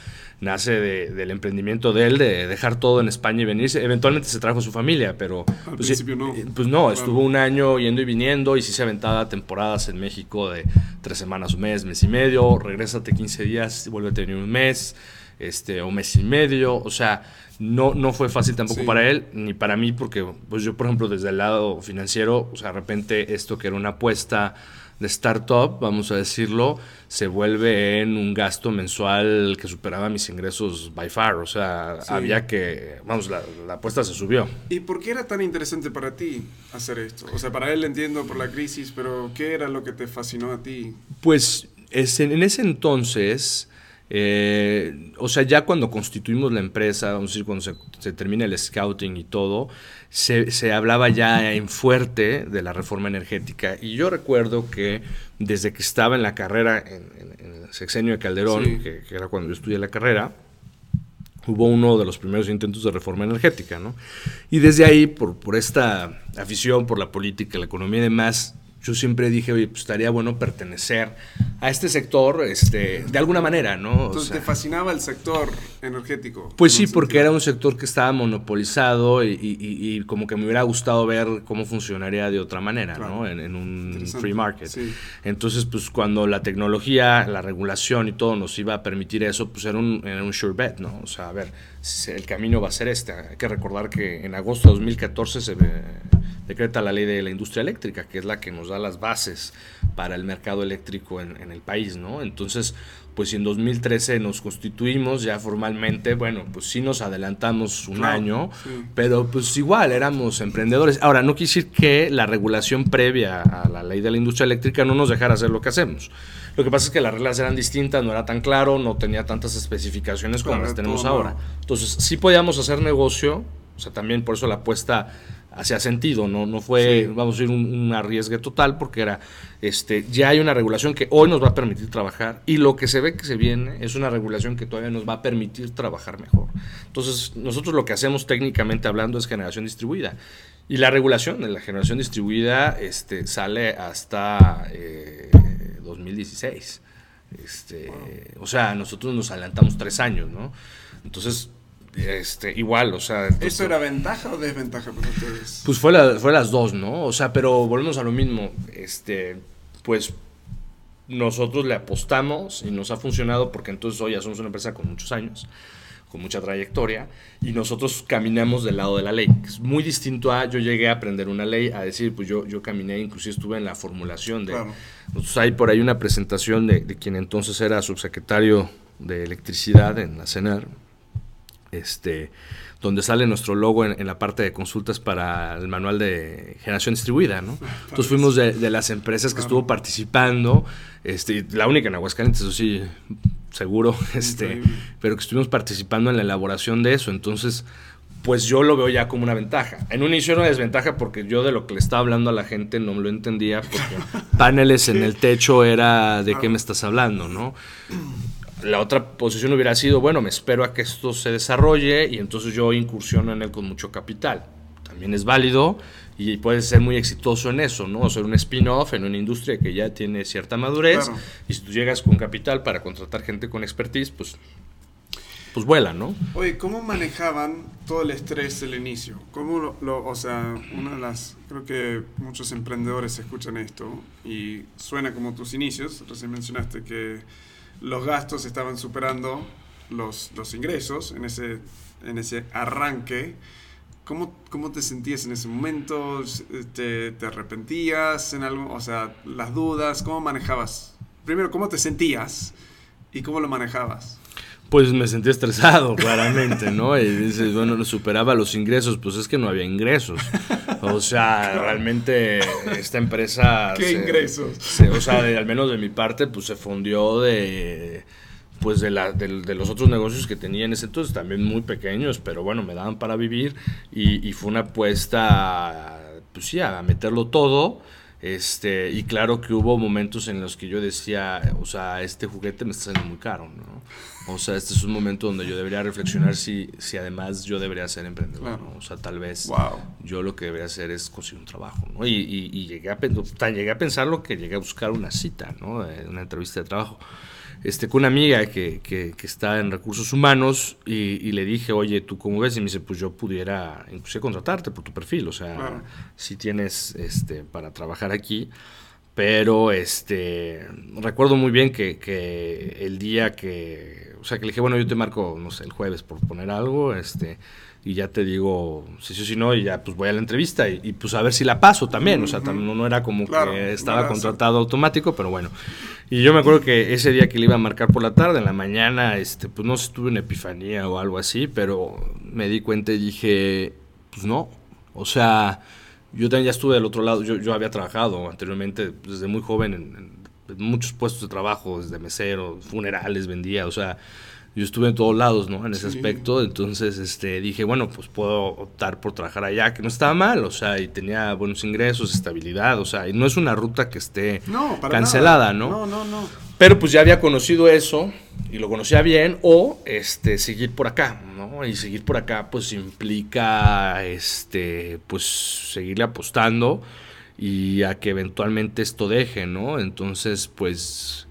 nace del emprendimiento de él, de dejar todo en España y venirse. Eventualmente se trajo su familia, pero... Al pues, principio no. Eh, pues no, estuvo un año yendo y viniendo y sí se aventaba temporadas en México de tres semanas, un mes, mes y medio, regrésate 15 días, vuelve a tener un mes, este, o mes y medio, o sea, no, no fue fácil tampoco para él, ni para mí, porque pues yo, por ejemplo, desde el lado financiero, o sea, de repente esto que era una apuesta de startup, vamos a decirlo, se vuelve en un gasto mensual que superaba mis ingresos by far. O sea, había que, vamos, la, apuesta se subió. ¿Y por qué era tan interesante para ti hacer esto? O sea, para él entiendo por la crisis, pero ¿qué era lo que te fascinó a ti? Pues en ese entonces eh, o sea, ya cuando constituimos la empresa, vamos a decir, cuando se, termina el scouting y todo, se, hablaba ya en fuerte de la reforma energética. Y yo recuerdo que desde que estaba en la carrera, en, el sexenio de Calderón, que, era cuando yo estudié la carrera, hubo uno de los primeros intentos de reforma energética, ¿no? Y desde ahí, por, por esta afición por la política, la economía y demás, yo siempre dije, oye, pues estaría bueno pertenecer a este sector este, de alguna manera, ¿no? Entonces, ¿te fascinaba el sector energético? Pues sí, porque era un sector que estaba monopolizado y, como que me hubiera gustado ver cómo funcionaría de otra manera, ¿no? En, un free market. Entonces, pues cuando la tecnología, la regulación y todo nos iba a permitir eso, pues era un, era un sure bet, ¿no? O sea, a ver, el camino va a ser este. Hay que recordar que en agosto de 2014 se decreta la ley de la industria eléctrica, que es la que nos da las bases para el mercado eléctrico en, el país, ¿no? Entonces, pues si en 2013 nos constituimos ya formalmente, bueno, pues sí nos adelantamos un año, pero pues igual éramos emprendedores. Ahora, no quiere decir que la regulación previa a la ley de la industria eléctrica no nos dejara hacer lo que hacemos. Lo que pasa es que las reglas eran distintas, no era tan claro, no tenía tantas especificaciones como las tenemos ahora. Entonces, sí podíamos hacer negocio, sea, también por eso la apuesta hacía sentido, no, no fue, vamos a decir, un, arriesgue total, porque era, este, ya hay una regulación que hoy nos va a permitir trabajar y lo que se ve que se viene es una regulación que todavía nos va a permitir trabajar mejor. Entonces, nosotros lo que hacemos técnicamente hablando es generación distribuida. Y la regulación de la generación distribuida este, sale hasta 2016. Eh, este, O sea, nosotros nos adelantamos tres años, ¿no? Entonces, este, igual, o sea... ¿Eso era ventaja o desventaja para ustedes? Pues fue, fue las dos, ¿no? O sea, pero volvemos a lo mismo. Este, pues nosotros le apostamos y nos ha funcionado porque entonces hoy ya somos una empresa con muchos años, con mucha trayectoria, y nosotros caminamos del lado de la ley. Es muy distinto a yo llegué a aprender una ley, a decir, pues yo, yo caminé, inclusive estuve en la formulación de... Nosotros hay por ahí una presentación de, de quien entonces era subsecretario de electricidad en la CENAR, este, donde sale nuestro logo en, la parte de consultas para el manual de generación distribuida, ¿no? Entonces fuimos de, las empresas que estuvo participando, este, la única en Aguascalientes, eso sí, seguro, este, pero que estuvimos participando en la elaboración de eso, entonces pues yo lo veo ya como una ventaja. En un inicio era una desventaja porque yo de lo que le estaba hablando a la gente no lo entendía porque paneles en el techo era de qué me estás hablando, ¿no? La otra posición hubiera sido, bueno, me espero a que esto se desarrolle y entonces yo incursiono en él con mucho capital. También es válido y puedes ser muy exitoso en eso, ¿no? O ser un spin-off en una industria que ya tiene cierta madurez y si tú llegas con capital para contratar gente con expertise, pues pues vuela, ¿no? Oye, ¿cómo manejaban todo el estrés del inicio? ¿Cómo lo, o sea, una de las, creo que muchos emprendedores escuchan esto y suena como tus inicios, recién mencionaste que los gastos estaban superando los, los ingresos en ese, en ese arranque. ¿Cómo, ¿Cómo, te sentías en ese momento? ¿Te, ¿Te, arrepentías en algo? O sea, las dudas, ¿cómo manejabas primero, ¿cómo te sentías y cómo lo manejabas? Pues me sentí estresado, claramente, ¿no? Y dices, bueno, superaba los ingresos, pues es que no había ingresos. O sea, realmente esta empresa... ¿Qué ingresos? o sea, al menos de mi parte, pues se fundió de pues de, la, de, los otros negocios que tenía en ese entonces, también muy pequeños, pero bueno, me daban para vivir y, y fue una apuesta, pues sí, a meterlo todo este, y claro que hubo momentos en los que yo decía, o sea, este juguete me está saliendo muy caro, ¿no? O sea, este es un momento donde yo debería reflexionar si, si además yo debería ser emprendedor, ¿no? O sea, tal vez yo lo que debería hacer es conseguir un trabajo, ¿no? Y, y, llegué, a, llegué a pensar lo que llegué a buscar una cita, ¿no? Una entrevista de trabajo este, con una amiga que, que, está en recursos humanos y, le dije, oye, ¿tú cómo ves? Y me dice, pues yo pudiera inclusive contratarte por tu perfil, o sea, si tienes este, para trabajar aquí. Pero este, recuerdo muy bien que, que, el día que, o sea, que le dije, bueno, yo te marco, no sé, el jueves por poner algo, este, y ya te digo si sí o si no, y ya pues voy a la entrevista y, pues a ver si la paso también, o sea, también no era como que estaba contratado automático, pero bueno. Y yo me acuerdo que ese día que le iba a marcar por la tarde, en la mañana, este, pues no sé, tuve una epifanía o algo así, pero me di cuenta y dije, pues no, o sea, yo también ya estuve del otro lado, yo, yo había trabajado anteriormente desde muy joven en, en muchos puestos de trabajo, desde mesero, funerales, vendía, o sea, yo estuve en todos lados, ¿no? En ese aspecto, entonces este, dije, bueno, pues puedo optar por trabajar allá, que no estaba mal, o sea, y tenía buenos ingresos, estabilidad, o sea, y no es una ruta que esté cancelada, ¿no? No, no, no. Pero pues ya había conocido eso y lo conocía bien, o este, seguir por acá, ¿no? Y seguir por acá, pues implica, este, pues seguirle apostando y a que eventualmente esto deje, ¿no? Entonces, pues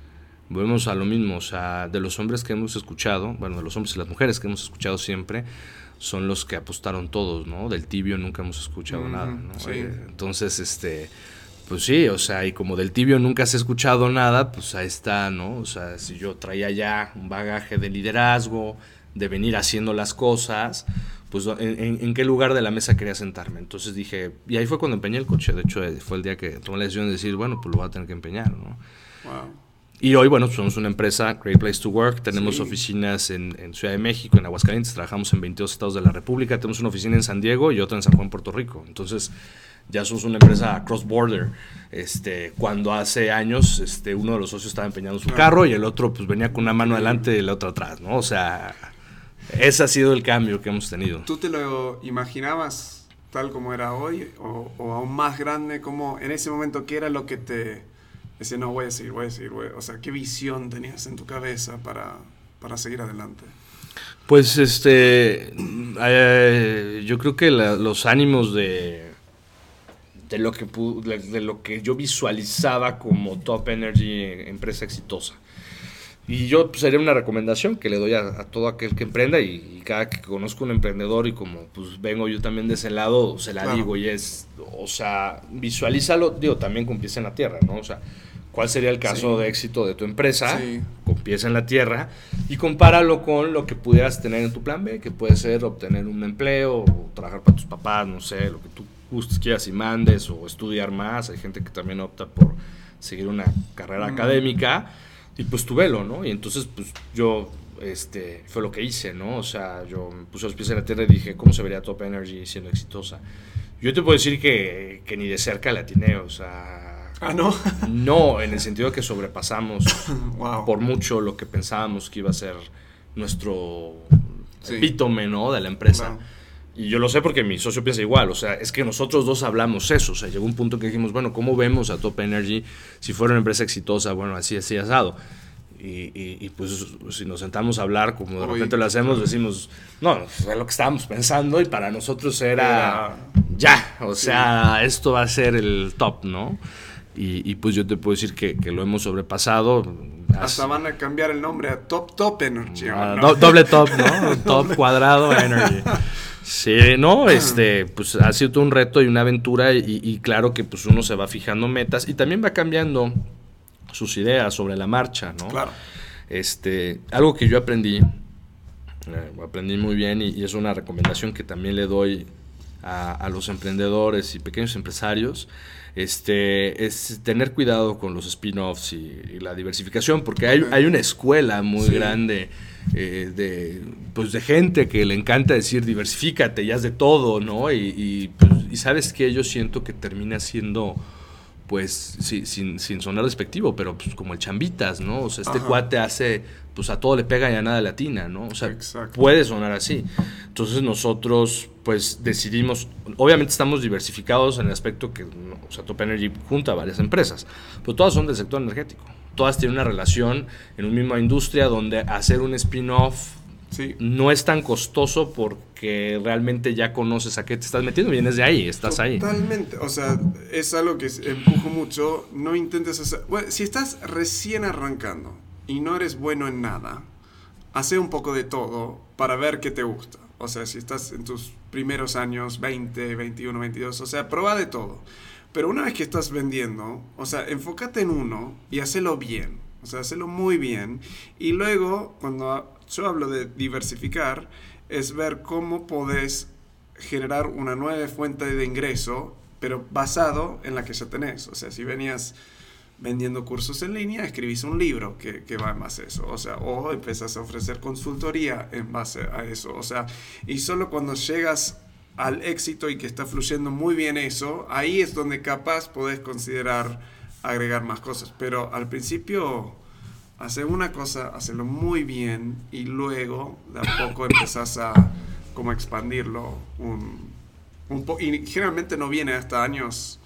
volvemos a lo mismo, o sea, de los hombres que hemos escuchado, bueno, de los hombres y las mujeres que hemos escuchado siempre, son los que apostaron todos, ¿no? Del tibio nunca hemos escuchado nada, ¿no? Eh, entonces, este, pues sí, o sea, y como del tibio nunca se ha escuchado nada, pues ahí está, ¿no? O sea, si yo traía ya un bagaje de liderazgo, de venir haciendo las cosas, pues ¿en, en, qué lugar de la mesa quería sentarme. Entonces dije, y ahí fue cuando empeñé el coche, de hecho eh, fue el día que tomé la decisión de decir, bueno, pues lo voy a tener que empeñar, ¿no? Wow. Y hoy, bueno, somos una empresa, Great Place to Work, tenemos oficinas en, Ciudad de México, en Aguascalientes, trabajamos en 22 estados de la República, tenemos una oficina en San Diego y otra en San Juan, Puerto Rico. Entonces, ya somos una empresa cross-border. Este, cuando hace años este, uno de los socios estaba empeñando su carro y el otro pues venía con una mano adelante y la otra atrás, ¿no? O sea, ese ha sido el cambio que hemos tenido. ¿Tú te lo imaginabas tal como era hoy o, o aún más grande? como en ese momento qué era lo que te Decía, no, voy a seguir, voy a seguir, O sea, ¿qué visión tenías en tu cabeza para, para seguir adelante? Pues, este, eh, yo creo que los ánimos de, de, lo que, de lo que yo visualizaba como Top Energy, empresa exitosa. Y yo pues, sería una recomendación que le doy a, todo aquel que emprenda y, cada que conozco un emprendedor y como pues vengo yo también de ese lado, se la digo y es, o sea, visualízalo, digo, también con pies en la tierra, ¿no? O sea, cuál sería el caso de éxito de tu empresa, con pies en la tierra, y compáralo con lo que pudieras tener en tu plan B, que puede ser obtener un empleo, o trabajar para tus papás, no sé, lo que tú gustes, quieras y mandes, o estudiar más. Hay gente que también opta por seguir una carrera académica, y pues tu velo, ¿no? Y entonces, pues yo, este, fue lo que hice, ¿no? O sea, yo me puse los pies en la tierra y dije, ¿cómo se vería Top Energy siendo exitosa? Yo te puedo decir que, que ni de cerca la atiné, o sea Ah, no. no, en el sentido de que sobrepasamos por mucho lo que pensábamos que iba a ser nuestro epítome, ¿no? De la empresa. Y yo lo sé porque mi socio piensa igual, o sea, es que nosotros dos hablamos eso, o sea, llegó un punto que dijimos, bueno, ¿cómo vemos a Top Energy si fuera una empresa exitosa? Bueno, así, así, asado. Y, y, pues si nos sentamos a hablar, como de repente lo hacemos, decimos, no, es lo que estábamos pensando y para nosotros era, ya, o sea, esto va a ser el top, ¿no? Y, pues yo te puedo decir que, lo hemos sobrepasado. Hasta van a cambiar el nombre a Top Top Energy. Ah, doble top, ¿no? top cuadrado Energy. Sí, no, este, pues ha sido todo un reto y una aventura y, claro que pues uno se va fijando metas y también va cambiando sus ideas sobre la marcha, ¿no? Claro. Este, algo que yo aprendí, eh, aprendí muy bien y, y, es una recomendación que también le doy a, los emprendedores y pequeños empresarios este, es tener cuidado con los spin-offs y, la diversificación, porque hay, hay una escuela muy grande eh, de, pues de gente que le encanta decir diversifícate, ya es de todo, ¿no? Y, pues, y sabes que yo siento que termina siendo pues sin, sin, sonar despectivo, pero pues como el chambitas, ¿no? O sea, este cuate hace, pues a todo le pega y a nada latina, ¿no? O sea, puede sonar así. Entonces nosotros, pues decidimos, obviamente estamos diversificados en el aspecto que, o sea, Top Energy junta varias empresas, pero todas son del sector energético. Todas tienen una relación en una misma industria donde hacer un spin-off no es tan costoso porque realmente ya conoces a qué te estás metiendo, vienes de ahí, estás ahí. Totalmente, o sea, es algo que empujo mucho, no intentes hacer, bueno, si estás recién arrancando y no eres bueno en nada, hace un poco de todo para ver qué te gusta. O sea, si estás en tus primeros años, 20, 21, 22, o sea, prueba de todo. Pero una vez que estás vendiendo, o sea, enfócate en uno y hacelo bien. O sea, hacelo muy bien. Y luego, cuando yo hablo de diversificar, es ver cómo podés generar una nueva fuente de ingreso, pero basado en la que ya tenés. O sea, si venías vendiendo cursos en línea, escribís un libro que, que, va en base a eso. O sea, o empezás a ofrecer consultoría en base a eso. O sea, y solo cuando llegas al éxito y que está fluyendo muy bien eso, ahí es donde capaz podés considerar agregar más cosas. Pero al principio hacer una cosa, hacerlo muy bien y luego de a poco empezás a como expandirlo un, un poco. Y generalmente no viene hasta años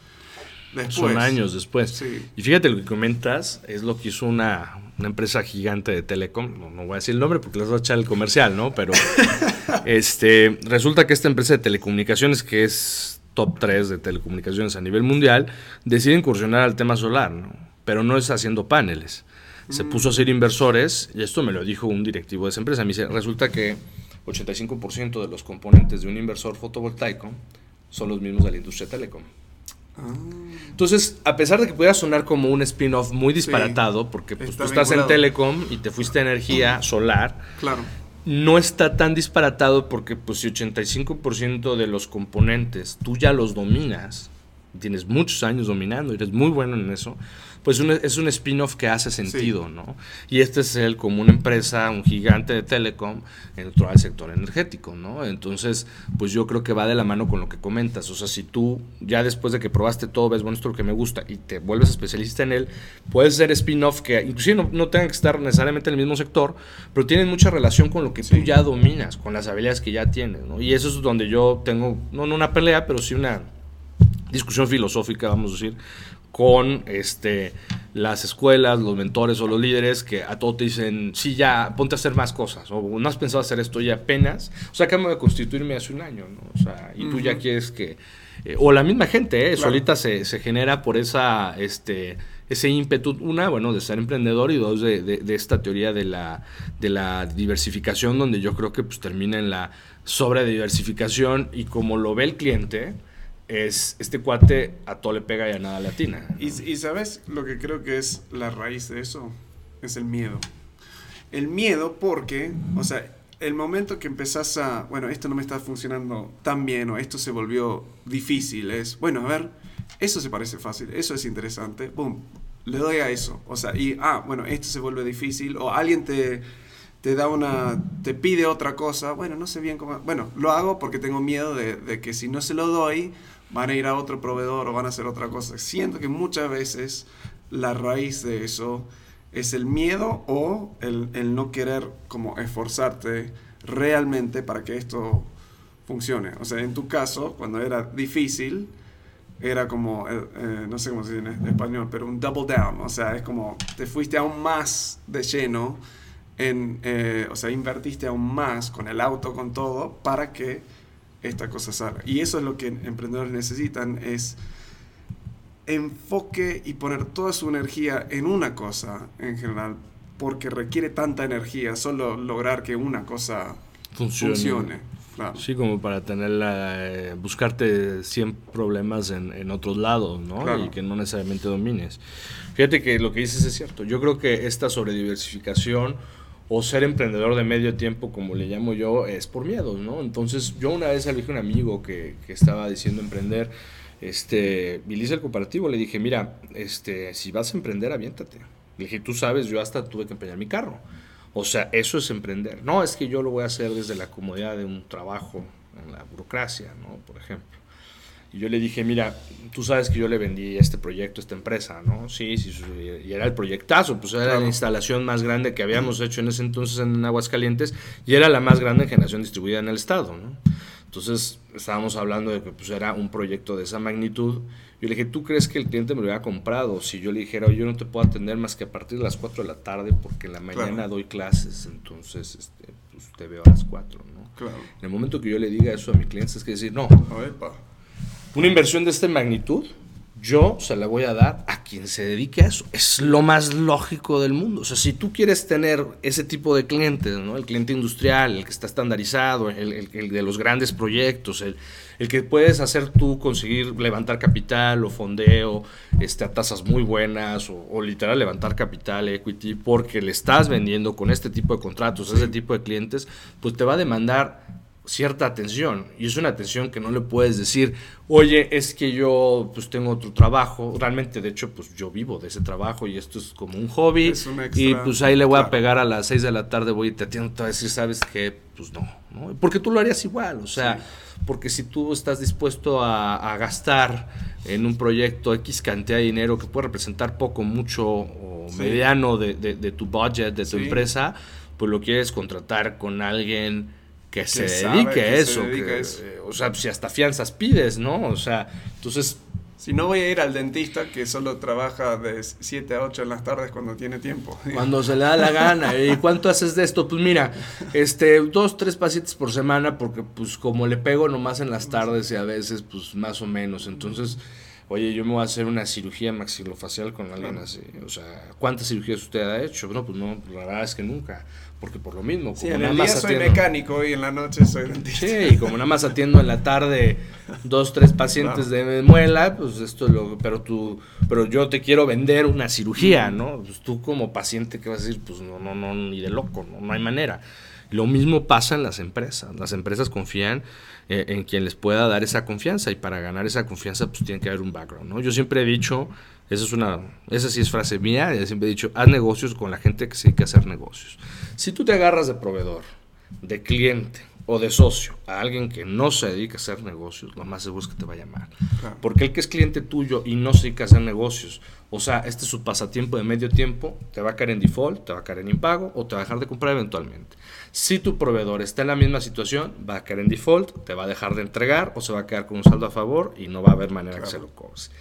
después. Son años después. Y fíjate lo que comentas, es lo que hizo una, una empresa gigante de telecom, no, voy a decir el nombre porque les voy a echar el comercial, ¿no? Pero este, resulta que esta empresa de telecomunicaciones, que es top 3 de telecomunicaciones a nivel mundial, decide incursionar al tema solar, ¿no? Pero no es haciendo paneles se puso a ser inversores, y esto me lo dijo un directivo de esa empresa, me dice, resulta que 85% de los componentes de un inversor fotovoltaico son los mismos de la industria telecom. Ah. Entonces, a pesar de que pudiera sonar como un spin-off muy disparatado, porque pues, tú estás en telecom y te fuiste a energía solar, claro. no está tan disparatado porque pues si 85% de los componentes tú ya los dominas, tienes muchos años dominando, eres muy bueno en eso, pues es un spin-off que hace sentido, ¿no? Y este es el como una empresa, un gigante de telecom dentro del sector energético, ¿no? Entonces, pues yo creo que va de la mano con lo que comentas. O sea, si tú ya después de que probaste todo, ves, bueno, esto es lo que me gusta y te vuelves especialista en él, puedes ser spin-off que inclusive no, no, tengan que estar necesariamente en el mismo sector, pero tienen mucha relación con lo que tú ya dominas, con las habilidades que ya tienes, ¿no? Y eso es donde yo tengo, no, no una pelea, pero sí una discusión filosófica, vamos a decir, con este, las escuelas, los mentores o los líderes que a todo te dicen, sí, ya, ponte a hacer más cosas, o no has pensado hacer esto ya apenas, o sea, acabo de constituirme hace un año, ¿no? O sea, y tú ya quieres que, eh, o la misma gente, ¿eh? solita se, se, genera por esa, este, ese ímpetu, una, bueno, de ser emprendedor y dos, de, de, esta teoría de la, de la diversificación, donde yo creo que pues termina en la sobrediversificación y como lo ve el cliente, es este cuate a todo le pega y a nada latina. Y, sabes lo que creo que es la raíz de eso, es el miedo. El miedo porque, o sea, el momento que empezás a, bueno, esto no me está funcionando tan bien o esto se volvió difícil, es, bueno, a ver, eso se parece fácil, eso es interesante, boom, le doy a eso. O sea, y, ah, bueno, esto se vuelve difícil o alguien te, te da una, te pide otra cosa, bueno, no sé bien cómo, bueno, lo hago porque tengo miedo de que si no se lo doy, van a ir a otro proveedor o van a hacer otra cosa. Siento que muchas veces la raíz de eso es el miedo o el, no querer como esforzarte realmente para que esto funcione. O sea, en tu caso, cuando era difícil, era como, eh, eh, no sé cómo se dice en español, pero un double down. O sea, es como te fuiste aún más de lleno en, eh, o sea, invertiste aún más con el auto, con todo, para que esta cosa salga. Y eso es lo que emprendedores necesitan, es enfoque y poner toda su energía en una cosa en general, porque requiere tanta energía solo lograr que una cosa funcione. Sí, como para tenerla, eh, buscarte 100 problemas en, en otros lados, ¿no? Y que no necesariamente domines. Fíjate que lo que dices es cierto. Yo creo que esta sobrediversificación o ser emprendedor de medio tiempo, como le llamo yo, es por miedo, ¿no? Entonces, yo una vez le dije a un amigo que, que estaba diciendo emprender, este, y hice el comparativo, le dije, mira, este, si vas a emprender, aviéntate. Le dije, tú sabes, yo hasta tuve que empeñar mi carro. O sea, eso es emprender. No, es que yo lo voy a hacer desde la comodidad de un trabajo en la burocracia, ¿no? Por ejemplo. Y yo le dije, mira, tú sabes que yo le vendí este proyecto, esta empresa, ¿no? Sí, sí, y era el proyectazo, pues era la instalación más grande que habíamos hecho en ese entonces en Aguascalientes y era la más grande en generación distribuida en el estado, ¿no? Entonces estábamos hablando de que pues, era un proyecto de esa magnitud. Yo le dije, ¿tú crees que el cliente me lo hubiera comprado? Si yo le dijera, yo no te puedo atender más que a partir de las 4 de la tarde porque en la mañana doy clases, entonces este, pues, te veo a las 4, ¿no? Claro. En el momento que yo le diga eso a mi cliente es que decir, no, una inversión de esta magnitud yo se la voy a dar a quien se dedique a eso. Es lo más lógico del mundo. O sea, si tú quieres tener ese tipo de clientes, ¿no? El cliente industrial, el que está estandarizado, el, de los grandes proyectos, el, que puedes hacer tú conseguir levantar capital o fondeo este, a tasas muy buenas o, o literal levantar capital, equity, porque le estás vendiendo con este tipo de contratos, ese tipo de clientes, pues te va a demandar cierta atención y es una atención que no le puedes decir, oye, es que yo pues tengo otro trabajo, realmente de hecho pues yo vivo de ese trabajo y esto es como un hobby y pues ahí le voy a pegar a las 6 de la tarde, voy y te atiendo, te voy a decir, sabes que pues no, ¿no? porque tú lo harías igual, o sea, porque si tú estás dispuesto a, gastar en un proyecto X cantidad de dinero que puede representar poco, mucho o mediano de, de, tu budget, de tu empresa, pues lo quieres contratar con alguien que, se, dedique a eso, o sea, si hasta fianzas pides, ¿no? O sea, entonces... Si no voy a ir al dentista que solo trabaja de 7 a 8 en las tardes cuando tiene tiempo. Cuando se le da la gana. ¿Y cuánto haces de esto? Pues mira, este, dos, tres pacientes por semana, porque pues como le pego nomás en las tardes y a veces pues más o menos. Entonces, oye, yo me voy a hacer una cirugía maxilofacial con alguien así. O sea, ¿cuántas cirugías usted ha hecho? No, pues no, la verdad es que nunca porque por lo mismo. Como sí, en el día soy mecánico y en la noche soy dentista. Sí, y como nada más atiendo en la tarde dos, tres pacientes de muela, pues esto lo, pero tú, pero yo te quiero vender una cirugía, ¿no? Pues tú como paciente, ¿qué vas a decir? Pues no, no, no, ni de loco, no, no hay manera. Lo mismo pasa en las empresas. Las empresas confían eh, en quien les pueda dar esa confianza y para ganar esa confianza pues tiene que haber un background, ¿no? Yo siempre he dicho, esa es una, esa sí es frase mía, siempre he dicho, haz negocios con la gente que sí hay que hacer negocios. Si tú te agarras de proveedor, de cliente o de socio a alguien que no se dedica a hacer negocios, lo más seguro es que te va a llamar. Porque el que es cliente tuyo y no se dedica a hacer negocios, o sea, este es su pasatiempo de medio tiempo, te va a caer en default, te va a caer en impago o te va a dejar de comprar eventualmente. Si tu proveedor está en la misma situación, va a caer en default, te va a dejar de entregar o se va a quedar con un saldo a favor y no va a haber manera que se lo cobres.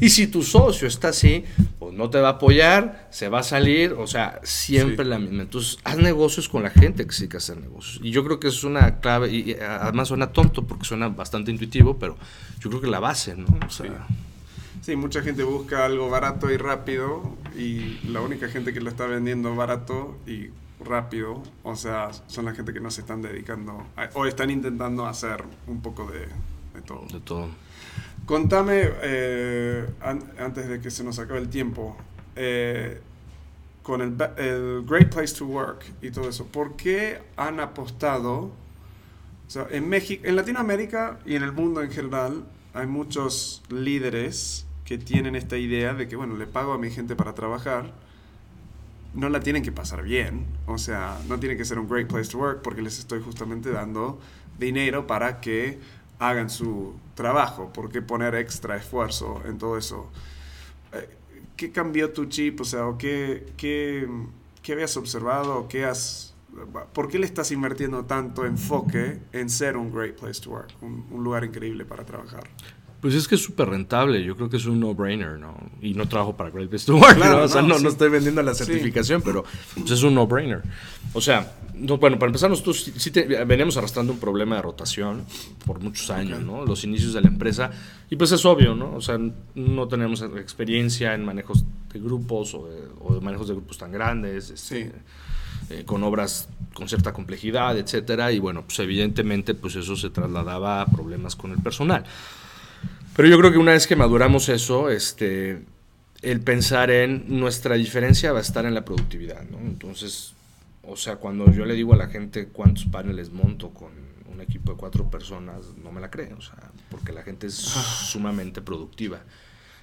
Y si tu socio está así, pues no te va a apoyar, se va a salir, o sea, siempre la misma. Entonces, haz negocios con la gente que sí que hacer negocios. Y yo creo que es una clave, y además suena tonto porque suena bastante intuitivo, pero yo creo que la base, ¿no? O sea, sí. mucha gente busca algo barato y rápido y la única gente que lo está vendiendo barato y rápido, o sea, son la gente que no se están dedicando o están intentando hacer un poco de, de todo. De todo. Contame, eh, antes de que se nos acabe el tiempo, eh, con el, Great Place to Work y todo eso, ¿por qué han apostado? en, México, en Latinoamérica y en el mundo en general hay muchos líderes que tienen esta idea de que, bueno, le pago a mi gente para trabajar, no la tienen que pasar bien, o sea, no tiene que ser un great place to work porque les estoy justamente dando dinero para que hagan su trabajo, ¿por qué poner extra esfuerzo en todo eso? Eh, ¿Qué cambió tu chip? O sea, ¿qué, qué, qué habías observado? ¿Qué has, ¿Por qué le estás invirtiendo tanto enfoque en ser un great place to work, un lugar increíble para trabajar? Pues es que es súper rentable, yo creo que es un no-brainer, ¿no? Y no trabajo para Great Place to Work, ¿no? O sea, no, no, estoy vendiendo la certificación, pero pues es un no-brainer. O sea, bueno, para empezar, nosotros sí veníamos arrastrando un problema de rotación por muchos años, ¿no? Los inicios de la empresa, y pues es obvio, ¿no? O sea, no tenemos experiencia en manejos de grupos o de, manejos de grupos tan grandes, este, eh, con obras con cierta complejidad, etcétera, y bueno, pues evidentemente pues eso se trasladaba a problemas con el personal. Pero yo creo que una vez que maduramos eso, este, el pensar en nuestra diferencia va a estar en la productividad, ¿no? Entonces, o sea, cuando yo le digo a la gente cuántos paneles monto con un equipo de cuatro personas, no me la creen, o sea, porque la gente es sumamente productiva.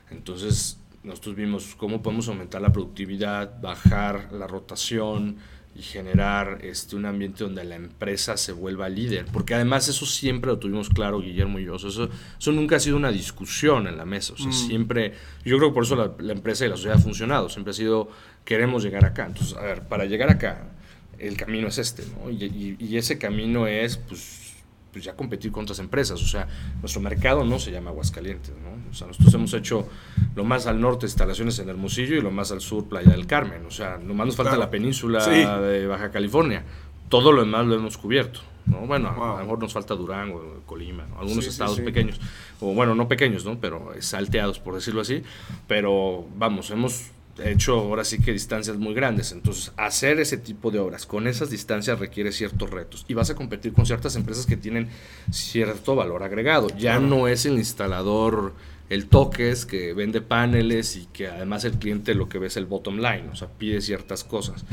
Entonces, nosotros vimos cómo podemos aumentar la productividad, bajar la rotación, y generar este, un ambiente donde la empresa se vuelva líder. Porque además eso siempre lo tuvimos claro Guillermo y yo. eso, eso nunca ha sido una discusión en la mesa. O sea, mm. siempre, yo creo que por eso la, empresa y la sociedad ha funcionado. Siempre ha sido, queremos llegar acá. Entonces, a ver, para llegar acá, el camino es este, ¿no? Y, y ese camino es, pues, pues ya competir con otras empresas. O sea, nuestro mercado no se llama Aguascalientes, ¿no? O sea, nosotros hemos hecho lo más al norte instalaciones en Hermosillo y lo más al sur Playa del Carmen. O sea, nomás nos falta la península de Baja California. Todo lo demás lo hemos cubierto. ¿no? Bueno, a lo mejor nos falta Durango, Colima, algunos estados pequeños, o bueno, no pequeños, ¿no? Pero salteados, por decirlo así. Pero vamos, hemos hecho ahora sí que distancias muy grandes. Entonces, hacer ese tipo de obras con esas distancias requiere ciertos retos. Y vas a competir con ciertas empresas que tienen cierto valor agregado. Ya no es el instalador, el toques, que vende paneles y que además el cliente lo que ve es el bottom line, o sea, pide ciertas cosas.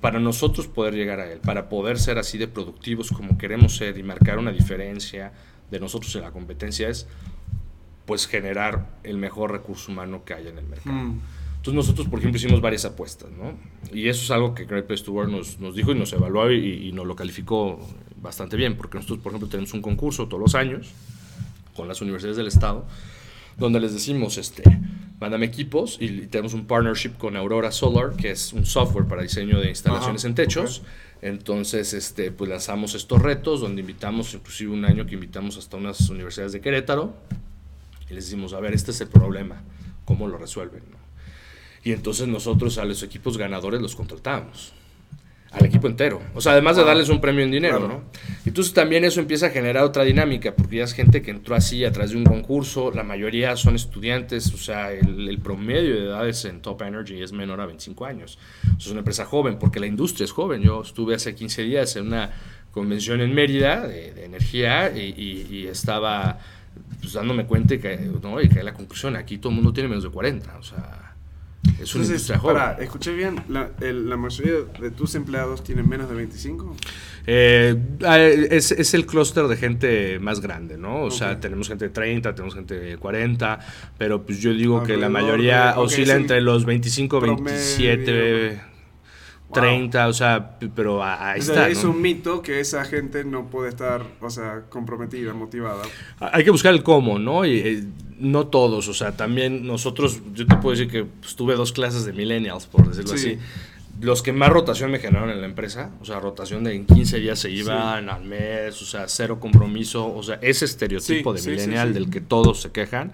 para nosotros poder llegar a él, para poder ser así de productivos como queremos ser y marcar una diferencia de nosotros en la competencia es pues generar el mejor recurso humano que haya en el mercado. Mm. Entonces nosotros, por ejemplo, hicimos varias apuestas, ¿no? Y eso es algo que to Work nos, nos dijo y nos evaluó y, nos lo calificó bastante bien, porque nosotros, por ejemplo, tenemos un concurso todos los años con las universidades del estado, donde les decimos, este, mándame equipos y, tenemos un partnership con Aurora Solar, que es un software para diseño de instalaciones en techos. Entonces, este, pues lanzamos estos retos, donde invitamos, inclusive un año que invitamos hasta unas universidades de Querétaro, y les decimos, a ver, este es el problema, ¿cómo lo resuelven? Y entonces nosotros a los equipos ganadores los contratamos. Al equipo entero. O sea, además de darles un premio en dinero, ¿no? Entonces también eso empieza a generar otra dinámica, porque ya es gente que entró así a través de un concurso, la mayoría son estudiantes, o sea, el, promedio de edades en Top Energy es menor a 25 años. es una empresa joven, porque la industria es joven. Yo estuve hace 15 días en una convención en Mérida de, energía y, estaba pues, dándome cuenta que, ¿no? y que la conclusión, aquí todo el mundo tiene menos de 40, o sea es una Entonces, para, escuché bien, la, la, mayoría de tus empleados tienen menos de 25. Eh, ah, es, es, el clúster de gente más grande, ¿no? O sea, tenemos gente de 30, tenemos gente de 40, pero pues yo digo que la mayoría oscila entre los 25, 27, 30, o sea, pero ahí está. Es un mito que esa gente no puede estar, o sea, comprometida, motivada. Hay que buscar el cómo, ¿no? Y, eh, no todos, o sea, también nosotros, yo te puedo decir que pues, tuve dos clases de millennials, por decirlo así. Los que más rotación me generaron en la empresa, o sea, rotación de en 15 días se iban al mes, o sea, cero compromiso, o sea, ese estereotipo de millennial del que todos se quejan.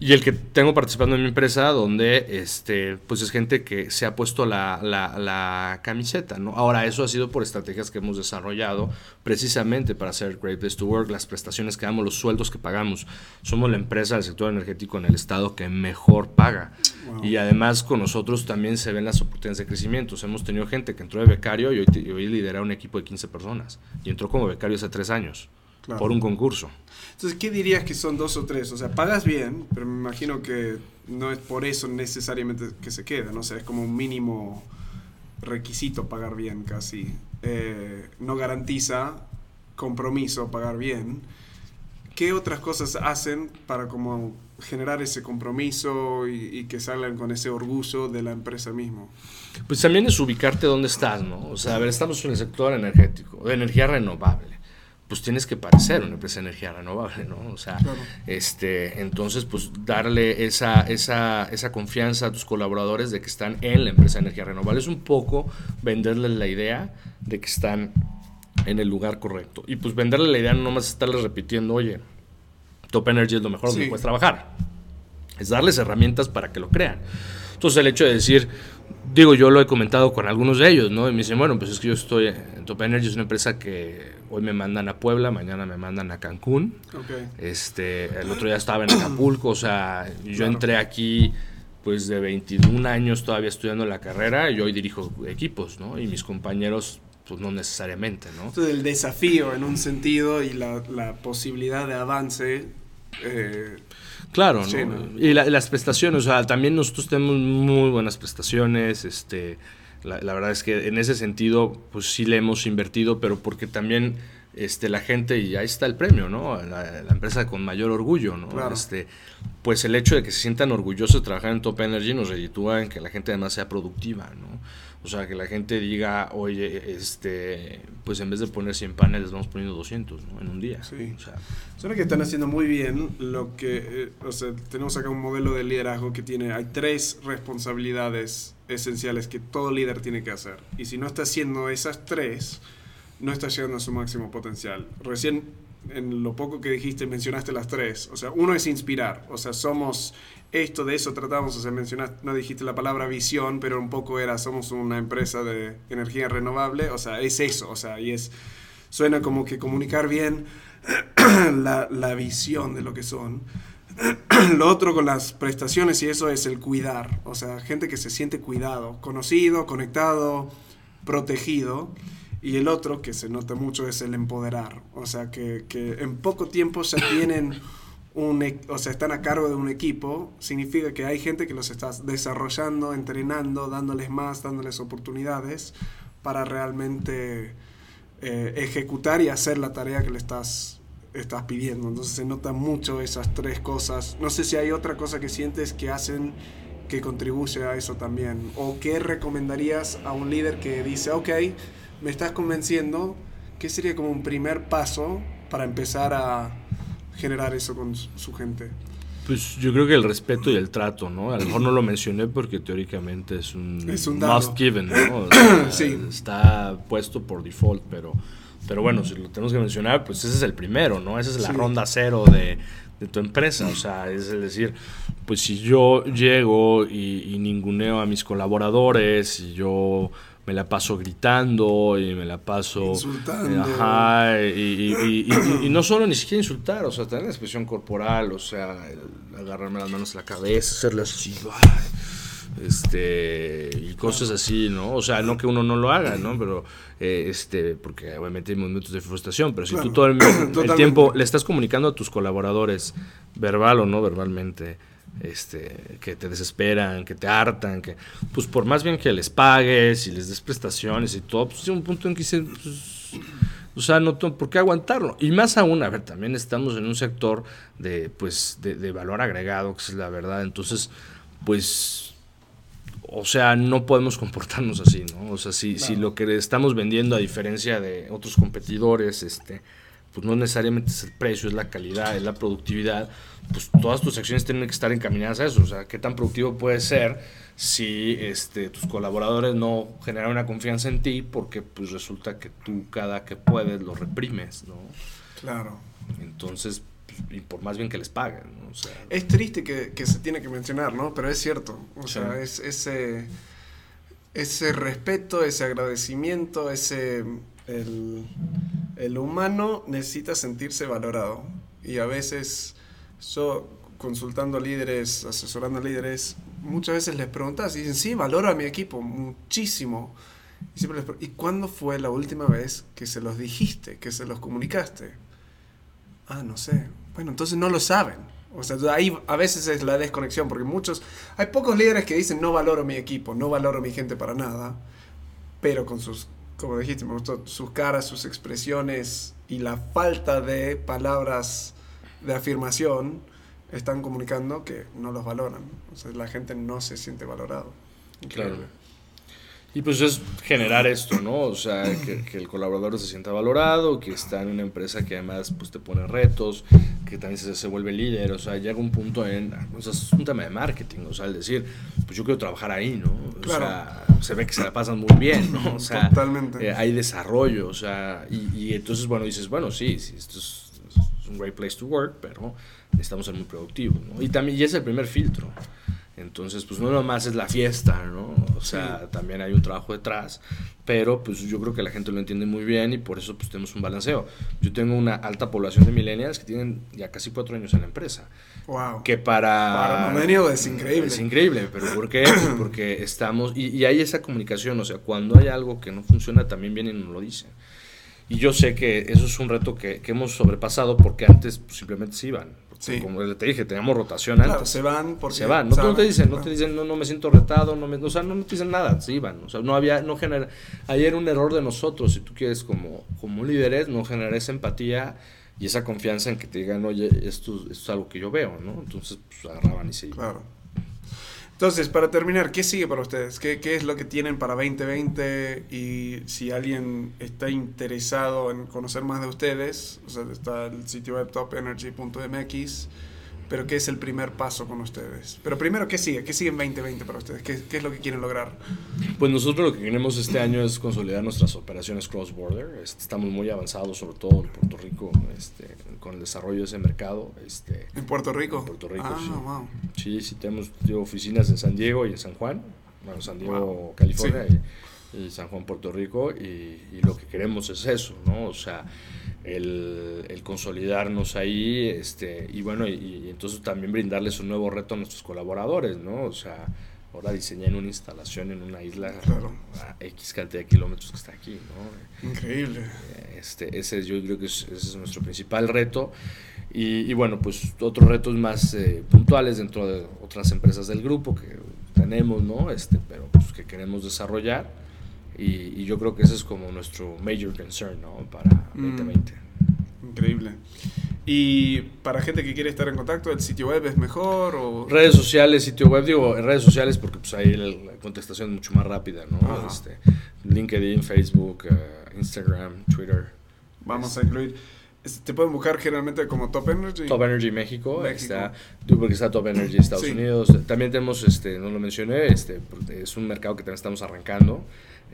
Y el que tengo participando en mi empresa, donde este, pues es gente que se ha puesto la, la, camiseta, ¿no? Ahora, eso ha sido por estrategias que hemos desarrollado precisamente para hacer Great Place to Work, las prestaciones que damos, los sueldos que pagamos. Somos la empresa del sector energético en el estado que mejor paga. Y además con nosotros también se ven las oportunidades de crecimiento. hemos tenido gente que entró de becario y hoy, hoy lidera un equipo de 15 personas. Y entró como becario hace tres años por un concurso. Entonces, ¿qué dirías que son dos o tres? O sea, pagas bien, pero me imagino que no es por eso necesariamente que se queda, ¿no? O sea, es como un mínimo requisito pagar bien casi. Eh, no garantiza compromiso pagar bien. ¿Qué otras cosas hacen para como generar ese compromiso y, y, que salgan con ese orgullo de la empresa mismo? Pues también es ubicarte dónde estás, ¿no? O sea, a ver, estamos en el sector energético, de energía renovable pues tienes que parecer una empresa de energía renovable, ¿no? O sea, este, entonces, pues darle esa, esa, esa confianza a tus colaboradores de que están en la empresa de energía renovable es un poco venderles la idea de que están en el lugar correcto. Y pues venderle la idea no más estarles repitiendo, oye, Top Energy es lo mejor donde puedes trabajar. Es darles herramientas para que lo crean. Entonces el hecho de decir, digo, yo lo he comentado con algunos de ellos, ¿no? Y me dicen, bueno, pues es que yo estoy en Top Energy, es una empresa que hoy me mandan a Puebla, mañana me mandan a Cancún. Este, el otro día estaba en Acapulco, o sea, yo entré aquí pues de 21 años todavía estudiando la carrera y hoy dirijo equipos, ¿no? Y mis compañeros pues no necesariamente, ¿no? Entonces el desafío en un sentido y la, la posibilidad de avance eh, Claro, ¿no? Y las prestaciones, o sea, también nosotros tenemos muy buenas prestaciones, este, La, la, verdad es que en ese sentido, pues sí le hemos invertido, pero porque también este, la gente, y ahí está el premio, ¿no? La, empresa con mayor orgullo, ¿no? Este, pues el hecho de que se sientan orgullosos de trabajar en Top Energy nos reditúa en que la gente además sea productiva, ¿no? O sea, que la gente diga, oye, este, pues en vez de poner 100 paneles, vamos poniendo 200, ¿no? En un día. Sí. O sea, Suena que están haciendo muy bien lo que, eh, o sea, tenemos acá un modelo de liderazgo que tiene, hay tres responsabilidades esenciales que todo líder tiene que hacer. Y si no está haciendo esas tres, no está llegando a su máximo potencial. Recién, en lo poco que dijiste, mencionaste las tres. O sea, uno es inspirar. O sea, somos esto, de eso tratamos. O sea, mencionaste, no dijiste la palabra visión, pero un poco era, somos una empresa de energía renovable. O sea, es eso. O sea, y es, suena como que comunicar bien la, la visión de lo que son. lo otro con las prestaciones y eso es el cuidar. O sea, gente que se siente cuidado, conocido, conectado, protegido. Y el otro, que se nota mucho, es el empoderar. O sea, que, que en poco tiempo ya tienen un, e, o sea, están a cargo de un equipo, significa que hay gente que los está desarrollando, entrenando, dándoles más, dándoles oportunidades para realmente eh, ejecutar y hacer la tarea que le estás, estás pidiendo. Entonces se nota mucho esas tres cosas. No sé si hay otra cosa que sientes que hacen que contribuye a eso también. ¿O qué recomendarías a un líder que dice, ok, me estás convenciendo, ¿qué sería como un primer paso para empezar a generar eso con su gente? Pues yo creo que el respeto y el trato, ¿no? A lo mejor no lo mencioné porque teóricamente es un, es un must given, ¿no? sí. Está puesto por default, pero, pero bueno, si lo tenemos que mencionar, pues ese es el primero, ¿no? Esa es la ronda cero de, de, tu empresa. O sea, es decir, pues si yo llego y, y ninguneo a mis colaboradores y yo me la paso gritando y me la paso insultando. Ajá, y, y, no solo ni siquiera insultar, o sea, tener la expresión corporal, o sea, agarrarme las manos a la cabeza, hacerle así, este, y cosas así, ¿no? O sea, no que uno no lo haga, ¿no? Pero, eh, este, porque obviamente hay momentos de frustración, pero si tú todo el, el tiempo le estás comunicando a tus colaboradores, verbal o no verbalmente, este, que te desesperan, que te hartan, que pues por más bien que les pagues y les des prestaciones y todo, pues un punto en que se, pues, o sea, no por qué aguantarlo. Y más aún, a ver, también estamos en un sector de, pues, de, valor agregado, que es la verdad. Entonces, pues, o sea, no podemos comportarnos así, ¿no? O sea, si, si lo que estamos vendiendo, a diferencia de otros competidores, este, pues no necesariamente es el precio, es la calidad, es la productividad, pues todas tus acciones tienen que estar encaminadas a eso. O sea, qué tan productivo puede ser si este, tus colaboradores no generan una confianza en ti porque pues resulta que tú cada que puedes lo reprimes, ¿no? Claro. Entonces, y por más bien que les paguen, ¿no? o sea, es triste que, que, se tiene que mencionar, ¿no? Pero es cierto. O sea, es ese, ese respeto, ese agradecimiento, ese el, el, humano necesita sentirse valorado. Y a veces, yo consultando líderes, asesorando líderes, muchas veces les preguntas y dicen, sí, valoro a mi equipo muchísimo. Y, siempre les ¿y cuándo fue la última vez que se los dijiste, que se los comunicaste? Ah, no sé. Bueno, entonces no lo saben. O sea, ahí a veces es la desconexión, porque muchos, hay pocos líderes que dicen, no valoro mi equipo, no valoro mi gente para nada, pero con sus como dijiste, me gustó sus caras, sus expresiones y la falta de palabras de afirmación están comunicando que no los valoran. O sea, la gente no se siente valorado. Claro. Y pues es generar esto, ¿no? O sea, que, el colaborador se sienta valorado, que está en una empresa que además pues, te pone retos, que también se, se vuelve líder, o sea, llega un punto en, o sea, es un tema de marketing, o sea, al decir, pues yo quiero trabajar ahí, ¿no? O sea, se ve que se la pasan muy bien, ¿no? O sea, Totalmente. Eh, hay desarrollo, o sea, y, y, entonces, bueno, dices, bueno, sí, sí, esto es, es un great place to work, pero necesitamos ser muy productivos, ¿no? Y también, y es el primer filtro. Entonces, pues no nomás es la fiesta, ¿no? O sea, también hay un trabajo detrás, pero pues yo creo que la gente lo entiende muy bien y por eso pues tenemos un balanceo. Yo tengo una alta población de millennials que tienen ya casi cuatro años en la empresa. Wow. Que para... Para es increíble. Es increíble, pero ¿por qué? Porque estamos... Y, y, hay esa comunicación, o sea, cuando hay algo que no funciona, también vienen y nos lo dicen. Y yo sé que eso es un reto que, que hemos sobrepasado porque antes pues, simplemente se iban Como te dije, teníamos rotación antes. se van porque se van. No, te dicen, no te dicen, no, no me siento retado, no me, o sea, no, te dicen nada, se iban. O sea, no había, no genera, ayer un error de nosotros, si tú quieres como, como líderes, no generar esa empatía y esa confianza en que te digan, oye, esto, esto es algo que yo veo, ¿no? Entonces, pues agarraban y se iban. Claro. Entonces, para terminar, ¿qué sigue para ustedes? ¿Qué, ¿Qué, es lo que tienen para 2020? Y si alguien está interesado en conocer más de ustedes, o sea, está el sitio web topenergy.mx pero ¿qué es el primer paso con ustedes? Pero primero, ¿qué sigue? ¿Qué sigue en 2020 para ustedes? ¿Qué, ¿Qué, es lo que quieren lograr? Pues nosotros lo que queremos este año es consolidar nuestras operaciones cross-border. Este, estamos muy avanzados, sobre todo en Puerto Rico, este, con el desarrollo de ese mercado. Este, ¿En Puerto Rico? En Puerto Rico, ah, sí. Wow. Sí, sí, tenemos oficinas en San Diego y en San Juan. Bueno, San Diego, California y, y, San Juan, Puerto Rico. Y, y lo que queremos es eso, ¿no? O sea el, el, consolidarnos ahí, este, y bueno, y, entonces también brindarles un nuevo reto a nuestros colaboradores, ¿no? O sea, ahora diseñar una instalación en una isla a X cantidad de kilómetros que está aquí, ¿no? Increíble. Este, ese yo creo que ese es nuestro principal reto. Y, y bueno, pues otros retos más eh, puntuales dentro de otras empresas del grupo que tenemos, ¿no? Este, pero pues que queremos desarrollar y, yo creo que ese es como nuestro major concern ¿no? para 2020. Mm, increíble. Y para gente que quiere estar en contacto, ¿el sitio web es mejor? O... Redes sociales, sitio web, digo, en redes sociales porque pues ahí la, contestación es mucho más rápida, ¿no? Este, LinkedIn, Facebook, uh, Instagram, Twitter. Vamos a incluir. Te pueden buscar generalmente como Top Energy. Top Energy México, México. está, porque está Top Energy Estados Unidos. También tenemos, este, no lo mencioné, este, es un mercado que también estamos arrancando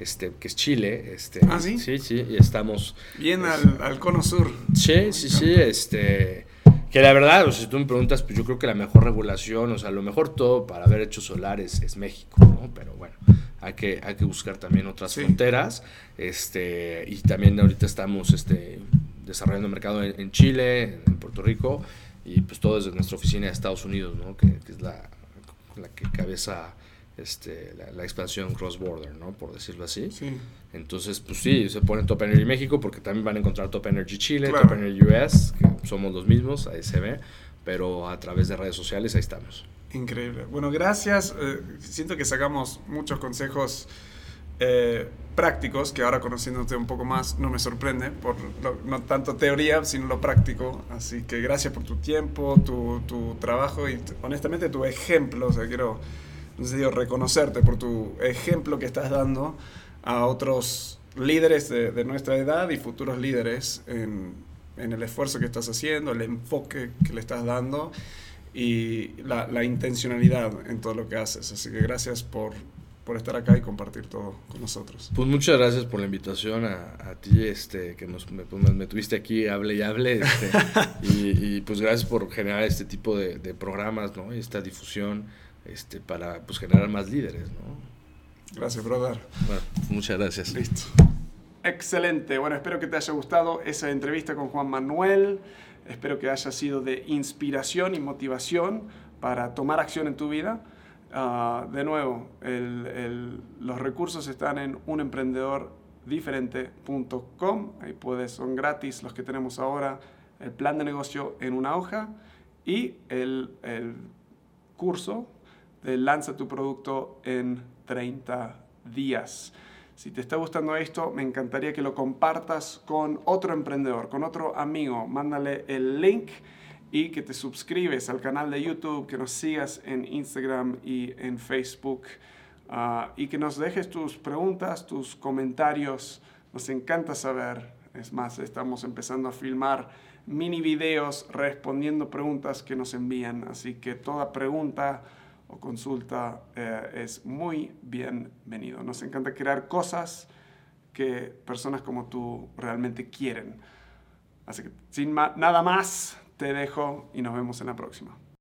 este, que es Chile. Este, ¿Ah, sí? Sí, sí, y estamos... Bien al, al, cono sur. Sí, sí, sí, este... Que la verdad, o sea, si tú me preguntas, pues yo creo que la mejor regulación, o sea, lo mejor todo para haber hecho solares es México, ¿no? Pero bueno, hay que, hay que buscar también otras fronteras. Este, y también ahorita estamos este, desarrollando mercado en, Chile, en Puerto Rico, y pues todo desde nuestra oficina de Estados Unidos, ¿no? Que, que es la, la que cabeza este, la, expansión cross-border, ¿no? Por decirlo así. Sí. Entonces, pues sí, se pone Top Energy México porque también van a encontrar Top Energy Chile, Top Energy US, que somos los mismos, ahí se ve, pero a través de redes sociales ahí estamos. Increíble. Bueno, gracias. Eh, siento que sacamos muchos consejos eh, prácticos, que ahora conociéndote un poco más no me sorprende, por no tanto teoría, sino lo práctico. Así que gracias por tu tiempo, tu, tu trabajo y honestamente tu ejemplo. O sea, quiero en reconocerte por tu ejemplo que estás dando a otros líderes de, nuestra edad y futuros líderes en, el esfuerzo que estás haciendo, el enfoque que le estás dando y la, la, intencionalidad en todo lo que haces. Así que gracias por, por estar acá y compartir todo con nosotros. Pues muchas gracias por la invitación a, a ti, este, que nos, me, me, tuviste aquí, hable y hable, este, y, y, pues gracias por generar este tipo de, de programas, ¿no? Y esta difusión este, para pues, generar más líderes. ¿no? Gracias, brother. Bueno, muchas gracias. Listo. Excelente. Bueno, espero que te haya gustado esa entrevista con Juan Manuel. Espero que haya sido de inspiración y motivación para tomar acción en tu vida. Uh, de nuevo, los recursos están en unemprendedordiferente.com. Ahí puedes, son gratis los que tenemos ahora. El plan de negocio en una hoja y el, el curso de lanza tu producto en 30 días. Si te está gustando esto, me encantaría que lo compartas con otro emprendedor, con otro amigo. Mándale el link y que te suscribes al canal de YouTube, que nos sigas en Instagram y en Facebook ah, y que nos dejes tus preguntas, tus comentarios. Nos encanta saber. Es más, estamos empezando a filmar mini videos respondiendo preguntas que nos envían. Así que toda pregunta o consulta eh, es muy bienvenido. Nos encanta crear cosas que personas como tú realmente quieren. Así que sin nada más, te dejo y nos vemos en la próxima.